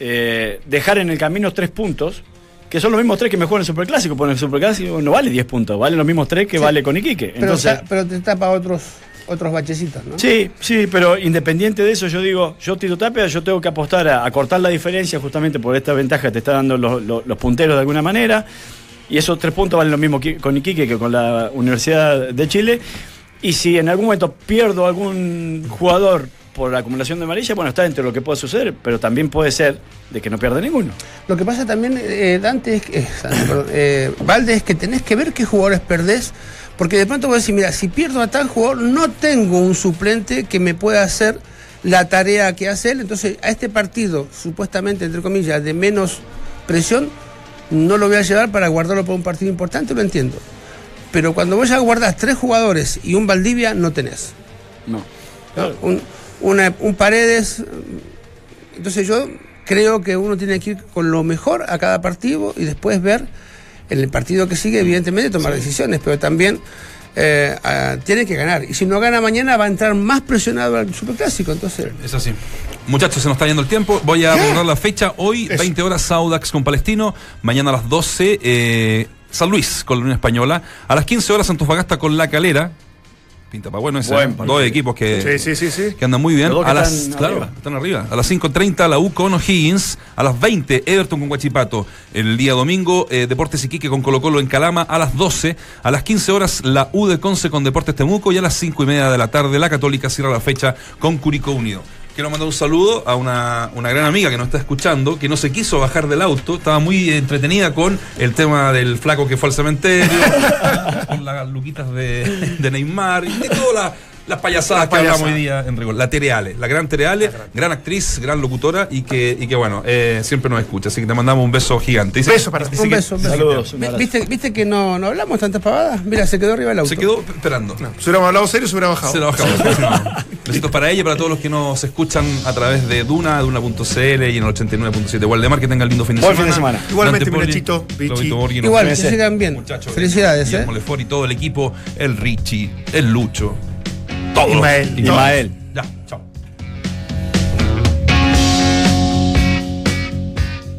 eh, dejar en el camino tres puntos que son los mismos tres que me juegan el superclásico, porque el superclásico no vale 10 puntos, vale los mismos tres que Sí. vale con Iquique. Pero, Entonces, ta- pero te tapa otros, otros bachecitos, ¿no? Sí, sí, pero independiente de eso, yo digo, yo Tito Tapia, yo tengo que apostar a, a cortar la diferencia justamente por esta ventaja que te está dando los, los- los punteros de alguna manera. Y esos tres puntos valen lo mismo con Iquique que con la Universidad de Chile. Y si en algún momento pierdo algún jugador por la acumulación de amarilla, bueno, está dentro de lo que puede suceder, pero también puede ser de que no pierda ninguno. Lo que pasa también, eh, Dante, es que, eh, eh, Valde, es que tenés que ver qué jugadores perdés, porque de pronto vos decís, mira, si pierdo a tal jugador, no tengo un suplente que me pueda hacer la tarea que hace él, entonces a este partido, supuestamente, entre comillas, de menos presión, no lo voy a llevar para guardarlo para un partido importante, lo entiendo. Pero cuando vos ya guardás tres jugadores y un Valdivia, no tenés. No. ¿no? Un, una- un Paredes. Entonces yo creo que uno tiene que ir con lo mejor a cada partido y después ver en el partido que sigue, evidentemente, tomar decisiones, pero también eh, tiene que ganar. Y si no gana mañana va a entrar más presionado al Superclásico. Entonces, Es así. Muchachos, se nos está yendo el tiempo. Voy a recordar la fecha. Hoy, 20 horas, Saudax con Palestino. Mañana a las 12, eh, San Luis con la Unión Española. A las 15 horas, Antofagasta con La Calera. Pinta para bueno ese. Dos equipos que, Sí, sí, sí, sí. que andan muy bien. A las, están claro, arriba. están arriba. A las 5.30 la U con O'Higgins. A las 20 Everton con Guachipato. El día domingo eh, Deportes Iquique con Colo Colo en Calama. A las 12. A las 15 horas la U de Conce con Deportes Temuco. Y a las 5 y media de la tarde la Católica cierra la fecha con Curicó Unido. Quiero mandar un saludo a una, una gran amiga que nos está escuchando, que no se quiso bajar del auto, estaba muy entretenida con el tema del flaco que fue al cementerio, con las luquitas de, Neymar y de todas las, payasadas Las que hablamos hoy día en rigor. La Tereale, la gran Tereale, gran actriz, gran locutora y que, y que bueno, eh, siempre nos escucha. Así que te mandamos un beso gigante. Dice- Beso para ti. un que beso, un beso. Saludos, un abrazo. ¿Viste, ¿Viste que no, no hablamos tantas pavadas? Mira, se quedó arriba del auto. Se quedó esperando. Si hubiéramos hablado serio, se hubiera bajado. Se la bajamos. Besitos para ella y para todos los que nos escuchan a través de Duna, Duna.cl y en el 89.7 Waldemar. Que tengan lindo fin de Buen semana. fin de semana. Igualmente, Borghi, nos Igual, que sigan bien. Muchachos, Felicidades, ¿eh? Lefort y todo el equipo, el Richie, el Lucho, todos. Ismael. Ismael.